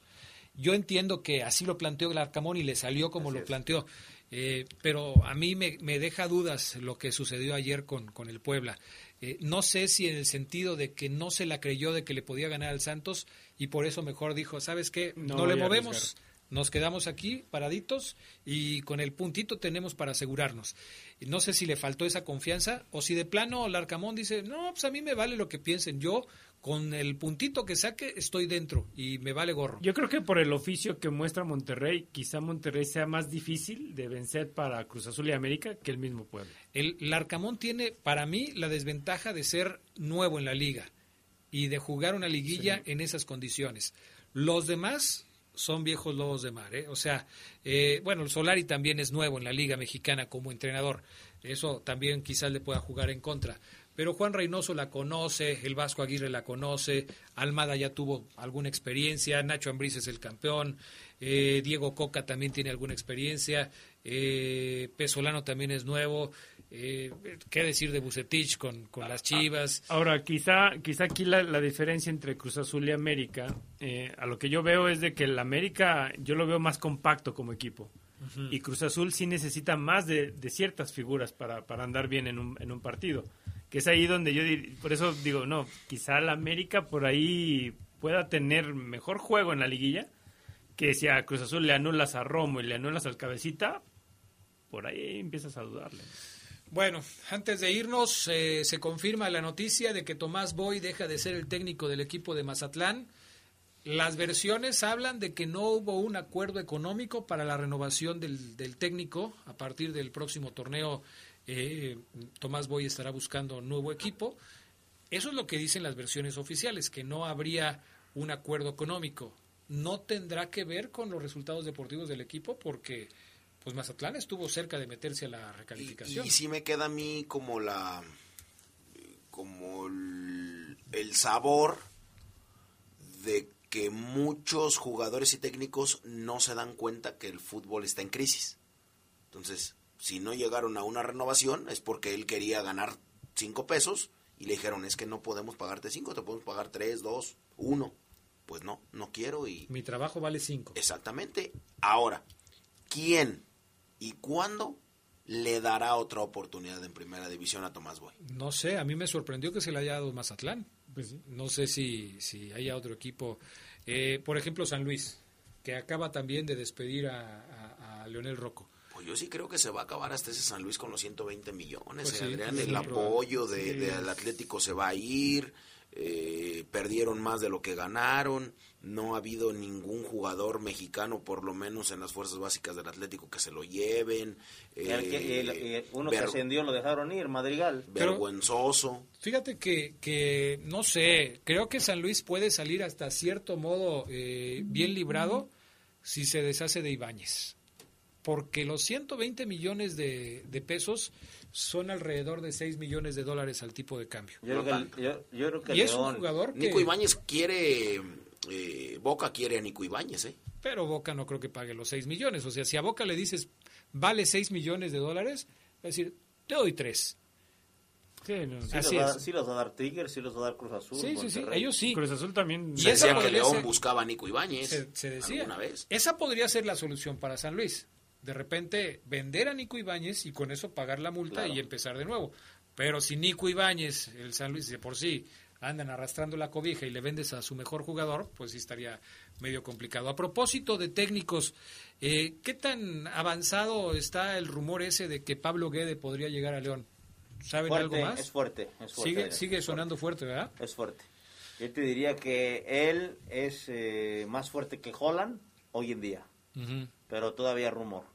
Yo entiendo que así lo planteó el Arcamón y le salió como Así lo es. planteó, eh, pero a mí me, me deja dudas lo que sucedió ayer con, con el Puebla. Eh, no sé si en el sentido de que no se la creyó de que le podía ganar al Santos y por eso mejor dijo, ¿sabes qué? No No, le movemos, arriesgar. Nos quedamos aquí paraditos y con el puntito tenemos para asegurarnos. No sé si le faltó esa confianza o si de plano Larcamón dice, no, pues a mí me vale lo que piensen, yo con el puntito que saque estoy dentro y me vale gorro. Yo creo que por el oficio que muestra Monterrey, quizá Monterrey sea más difícil de vencer para Cruz Azul y América que el mismo pueblo. El Larcamón tiene para mí la desventaja de ser nuevo en la liga y de jugar una liguilla en esas condiciones. Los demás son viejos lobos de mar, ¿eh? O sea, eh, bueno, el Solari también es nuevo en la Liga Mexicana como entrenador. Eso también quizás le pueda jugar en contra. Pero Juan Reynoso la conoce, el Vasco Aguirre la conoce, Almada ya tuvo alguna experiencia, Nacho Ambriz es el campeón, eh, Diego Coca también tiene alguna experiencia, eh, Pesolano también es nuevo, eh, ¿Qué decir de Bucetich con, con las Chivas? Ahora, quizá, quizá aquí la, la diferencia entre Cruz Azul y América, eh, a lo que yo veo es de que el América yo lo veo más compacto como equipo. Y Cruz Azul sí necesita más de, de ciertas figuras para, para, andar bien en un, en un partido. Que es ahí donde yo, por eso digo, no, quizá el América por ahí pueda tener mejor juego en la liguilla, que si a Cruz Azul le anulas a Romo y le anulas al Cabecita, por ahí empiezas a dudarle. Bueno, antes de irnos, eh, se confirma la noticia de que Tomás Boy deja de ser el técnico del equipo de Mazatlán. Las versiones hablan de que no hubo un acuerdo económico para la renovación del, del técnico. A partir del próximo torneo, eh, Tomás Boy estará buscando nuevo equipo. Eso es lo que dicen las versiones oficiales, que no habría un acuerdo económico. No tendrá que ver con los resultados deportivos del equipo porque pues Mazatlán estuvo cerca de meterse a la recalificación. Y, y sí me queda a mí como la como el, el, sabor de que muchos jugadores y técnicos no se dan cuenta que el fútbol está en crisis. Entonces, si no llegaron a una renovación es porque él quería ganar cinco pesos y le dijeron es que no podemos pagarte cinco, te podemos pagar tres, dos, uno. Pues no, no quiero y... Mi trabajo vale cinco. Exactamente. Ahora, ¿quién y cuándo le dará otra oportunidad en primera división a Tomás Boy? No sé, a mí me sorprendió que se le haya dado Mazatlán. Pues sí. No sé si, si haya otro equipo. Eh, por ejemplo, San Luis, que acaba también de despedir a, a, a, Leonel Rocco. Pues yo sí creo que se va a acabar hasta ese San Luis con los 120 millones. Pues sí, Adrián, el apoyo de, sí. del Atlético se va a ir. Eh, perdieron más de lo que ganaron. No ha habido ningún jugador mexicano, por lo menos en las fuerzas básicas del Atlético, que se lo lleven. Eh, el que, el, el, uno que ascendió lo dejaron ir, Madrigal. Vergüenzoso. Pero, fíjate que, que, no sé, creo que San Luis puede salir hasta cierto modo eh, bien librado si se deshace de Ibáñez. Porque los 120 millones de, de pesos son alrededor de 6 millones de dólares al tipo de cambio. Yo, creo que, yo, yo creo que y es un jugador Nico Ibáñez quiere eh, Boca quiere a Nico Ibáñez, ¿eh? Pero Boca no creo que pague los 6 millones. O sea, si a Boca le dices, vale 6 millones de dólares, va a decir, te doy 3. Sí, no. sí, Así los va, sí, los va a dar Tigres, sí los va a dar Cruz Azul. Sí, sí, sí, ellos sí. Cruz Azul también. Y decía que León ser, buscaba a Nico Ibáñez. Se, se decía. Vez. Esa podría ser la solución para San Luis. De repente vender a Nico Ibáñez y con eso pagar la multa claro. y empezar de nuevo. Pero si Nico Ibáñez, el San Luis de por sí, andan arrastrando la cobija y le vendes a su mejor jugador, pues sí estaría medio complicado. A propósito de técnicos, eh, ¿qué tan avanzado está el rumor ese de que Pablo Guede podría llegar a León? ¿Saben fuerte, algo más? Es fuerte, es fuerte. Sigue, sigue sonando fuerte, ¿verdad? Es fuerte. Yo te diría que él es eh, más fuerte que Holland hoy en día, uh -huh. pero todavía rumor.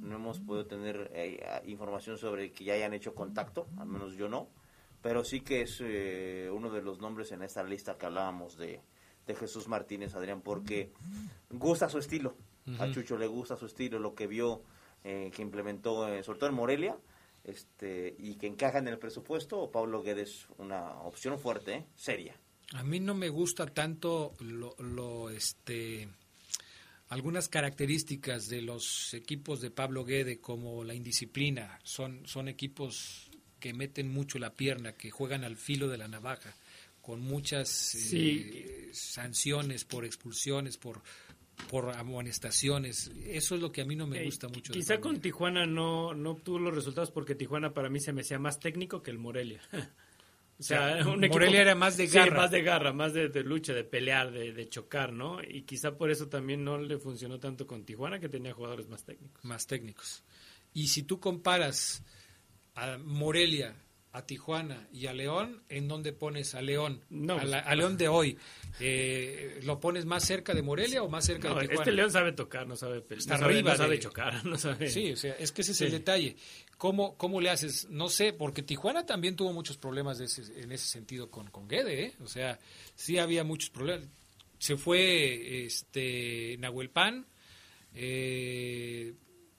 No hemos podido tener eh, información sobre que ya hayan hecho contacto, al menos yo no pero sí que es eh, uno de los nombres en esta lista que hablábamos de, de Jesús Martínez, Adrián, porque gusta su estilo. Uh -huh. A Chucho le gusta su estilo, lo que vio, eh, que implementó, eh, sobre todo en Morelia, este, y que encaja en el presupuesto. Pablo Guedes, una opción fuerte, seria. A mí no me gusta tanto lo, lo este algunas características de los equipos de Pablo Guede como la indisciplina son son equipos que meten mucho la pierna, que juegan al filo de la navaja, con muchas sí. eh, sanciones por expulsiones, por por amonestaciones. Eso es lo que a mí no me gusta mucho. Quizá con Tijuana no, no obtuvo los resultados porque Tijuana para mí se me hacía más técnico que el Morelia. O sea, un Morelia era más de Sí, garra. más de garra, más de, de lucha, de pelear, de, de chocar, ¿no? Y quizá por eso también no le funcionó tanto con Tijuana, que tenía jugadores más técnicos. más técnicos. Y si tú comparas a Morelia, a Tijuana y a León, ¿en dónde pones a León? No, a, pues- la- a León de hoy. Eh, ¿Lo pones más cerca de Morelia o más cerca No, de Tijuana? este León sabe tocar, no sabe pelear. Está no sabe, arriba sabe chocar, no sabe. Sí, o sea, es que ese es Sí. el detalle. ¿Cómo, ¿Cómo le haces? No sé, porque Tijuana también tuvo muchos problemas de ese- en ese sentido con, con Guede, ¿eh? O sea, sí había muchos problemas. Se fue este Nahuel Pan, eh,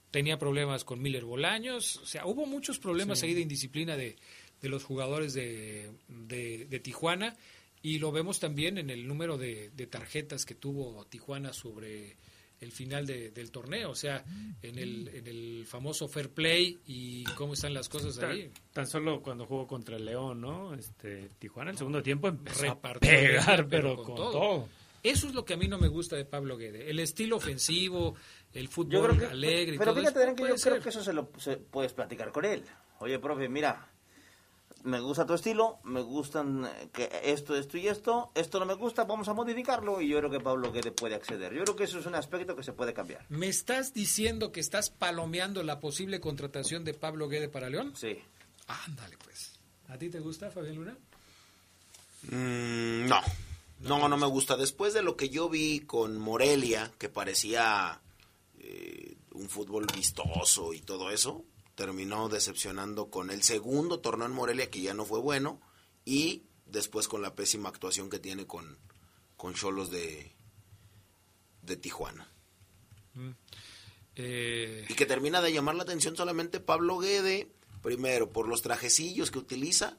tenía problemas con Miller Bolaños, o sea, hubo muchos problemas ahí de indisciplina de, de los jugadores de, de- de Tijuana y lo vemos también en el número de, de tarjetas que tuvo Tijuana sobre el final de- del torneo, o sea, en el, en el famoso fair play y cómo están las cosas Tan, ahí. tan solo cuando jugó contra el León, ¿no? Este, Tijuana en el segundo tiempo empezó Repartió a pegar, pero pero, con con, todo. todo. Eso es lo que a mí no me gusta de Pablo Guede, el estilo ofensivo, el Yo fútbol creo que, alegre y pero todo fíjate, eso. Que yo creo que eso se lo se- puedes platicar con él. Oye, profe, mira, me gusta tu estilo, me gustan eh, que esto, esto y esto, esto no me gusta, vamos a modificarlo y yo creo que Pablo Guede puede acceder. Yo creo que eso es un aspecto que se puede cambiar. ¿Me estás diciendo que estás palomeando la posible contratación de Pablo Guede para León? Sí. Ándale, pues. ¿A ti te gusta, Fabián Luna? Mm, no, no, no me gusta. Después de lo que yo vi con Morelia, que parecía eh, un fútbol vistoso y todo eso, terminó decepcionando con el segundo torneo en Morelia, que ya no fue bueno, y después con la pésima actuación que tiene con con Cholos de, de Tijuana. Eh, Y que termina de llamar la atención solamente Pablo Guede, primero por los trajecillos que utiliza,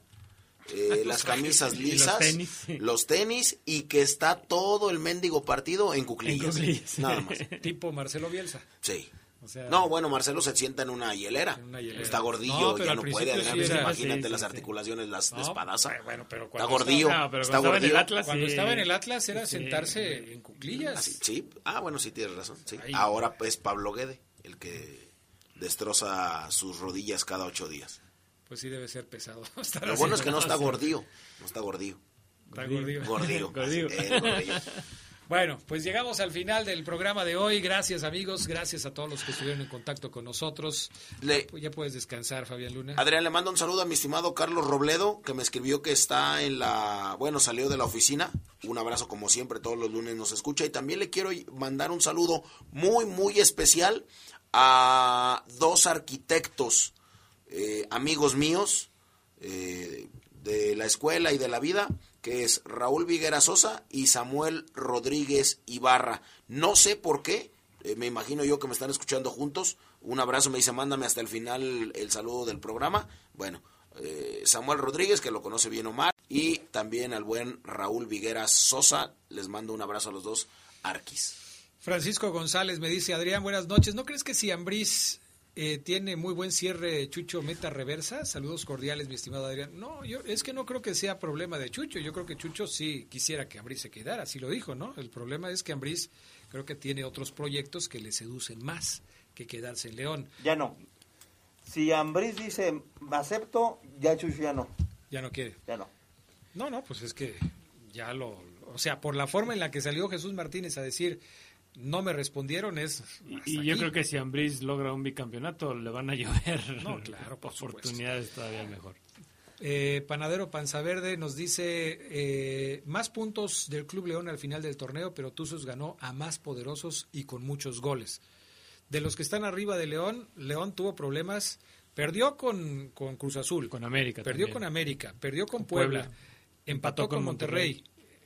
eh, las camisas los lisas, los tenis, y que está todo el mendigo partido en cuclillas. En cuclillas. Nada más. tipo Marcelo Bielsa. Sí. O sea, No, bueno, Marcelo se sienta en una hielera. En una hielera. Está gordillo, No, ya no puede. sí era- imagínate sí, las sí, articulaciones, las de No, espadaza. bueno, pero está cuando gordillo. estaba- no, pero está cuando estaba en el. Atlas, Cuando sí. estaba en el Atlas era Sí. sentarse en cuclillas. Así, sí. Ah, bueno, sí tienes razón. Ahora pues Pablo Guede, el que destroza sus rodillas cada ocho días. Pues sí debe ser pesado. estar Lo bueno es que no está gordillo. No está gordillo. Está gordillo. Gordillo. Gordillo. Gordillo. Bueno, pues llegamos al final del programa de hoy. Gracias amigos, gracias a todos los que estuvieron en contacto con nosotros. Le- Pues ya puedes descansar, Fabián Luna. Adrián, le mando un saludo a mi estimado Carlos Robledo, que me escribió que está en la, bueno, salió de la oficina. Un abrazo como siempre, todos los lunes nos escucha. Y también le quiero mandar un saludo muy, muy especial a dos arquitectos, eh, amigos míos, eh, de la escuela y de la vida, que es Raúl Viguera Sosa y Samuel Rodríguez Ibarra. No sé por qué, eh, me imagino yo que me están escuchando juntos. Un abrazo, me dice, mándame hasta el final el saludo del programa. Bueno, eh, Samuel Rodríguez, que lo conoce bien Omar, y también al buen Raúl Viguera Sosa. Les mando un abrazo a los dos arquis. Francisco González me dice, Adrián, buenas noches. ¿No crees que si Ambriz eh, tiene muy buen cierre Chucho meta reversa? Saludos cordiales, mi estimado Adrián. No, yo es que no creo que sea problema de Chucho. Yo creo que Chucho sí quisiera que Ambriz se quedara, así lo dijo, ¿no? El problema es que Ambriz creo que tiene otros proyectos que le seducen más que quedarse en León. Ya no. Si Ambriz dice acepto, ya Chucho ya no. Ya no quiere. Ya no. No, no, pues es que ya lo... O sea, por la forma en la que salió Jesús Martínez a decir no me respondieron es... Y, yo aquí. creo que si Ambriz logra un bicampeonato, le van a llover No, claro, por supuesto. oportunidades todavía mejor. Eh, Panadero Panza Verde nos dice eh, más puntos del Club León al final del torneo, pero Tuzos ganó a más poderosos y con muchos goles. De los que están arriba de León, León tuvo problemas, perdió con, con Cruz Azul, Con América perdió también. con América, perdió con Con Puebla, Puebla. empató, con Monterrey.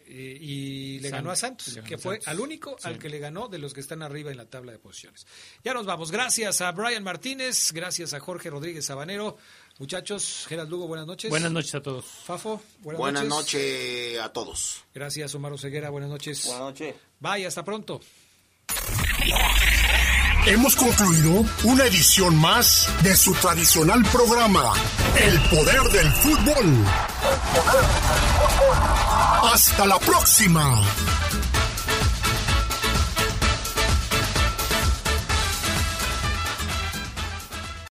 Eh, y le ganó a Santos. Ganó que fue Santos. al único al que le ganó de los que están arriba en la tabla de posiciones. Ya nos vamos. Gracias a Brian Martínez, gracias a Jorge Rodríguez Sabanero. Muchachos, Gerard Lugo, buenas noches. Buenas noches a todos. Fafo, buenas, Buenas noches. noches a todos. Gracias, Omar Ceguera, buenas noches. Buenas noches. Bye, hasta pronto. Hemos concluido una edición más de su tradicional programa, El Poder del Fútbol. Hasta la próxima.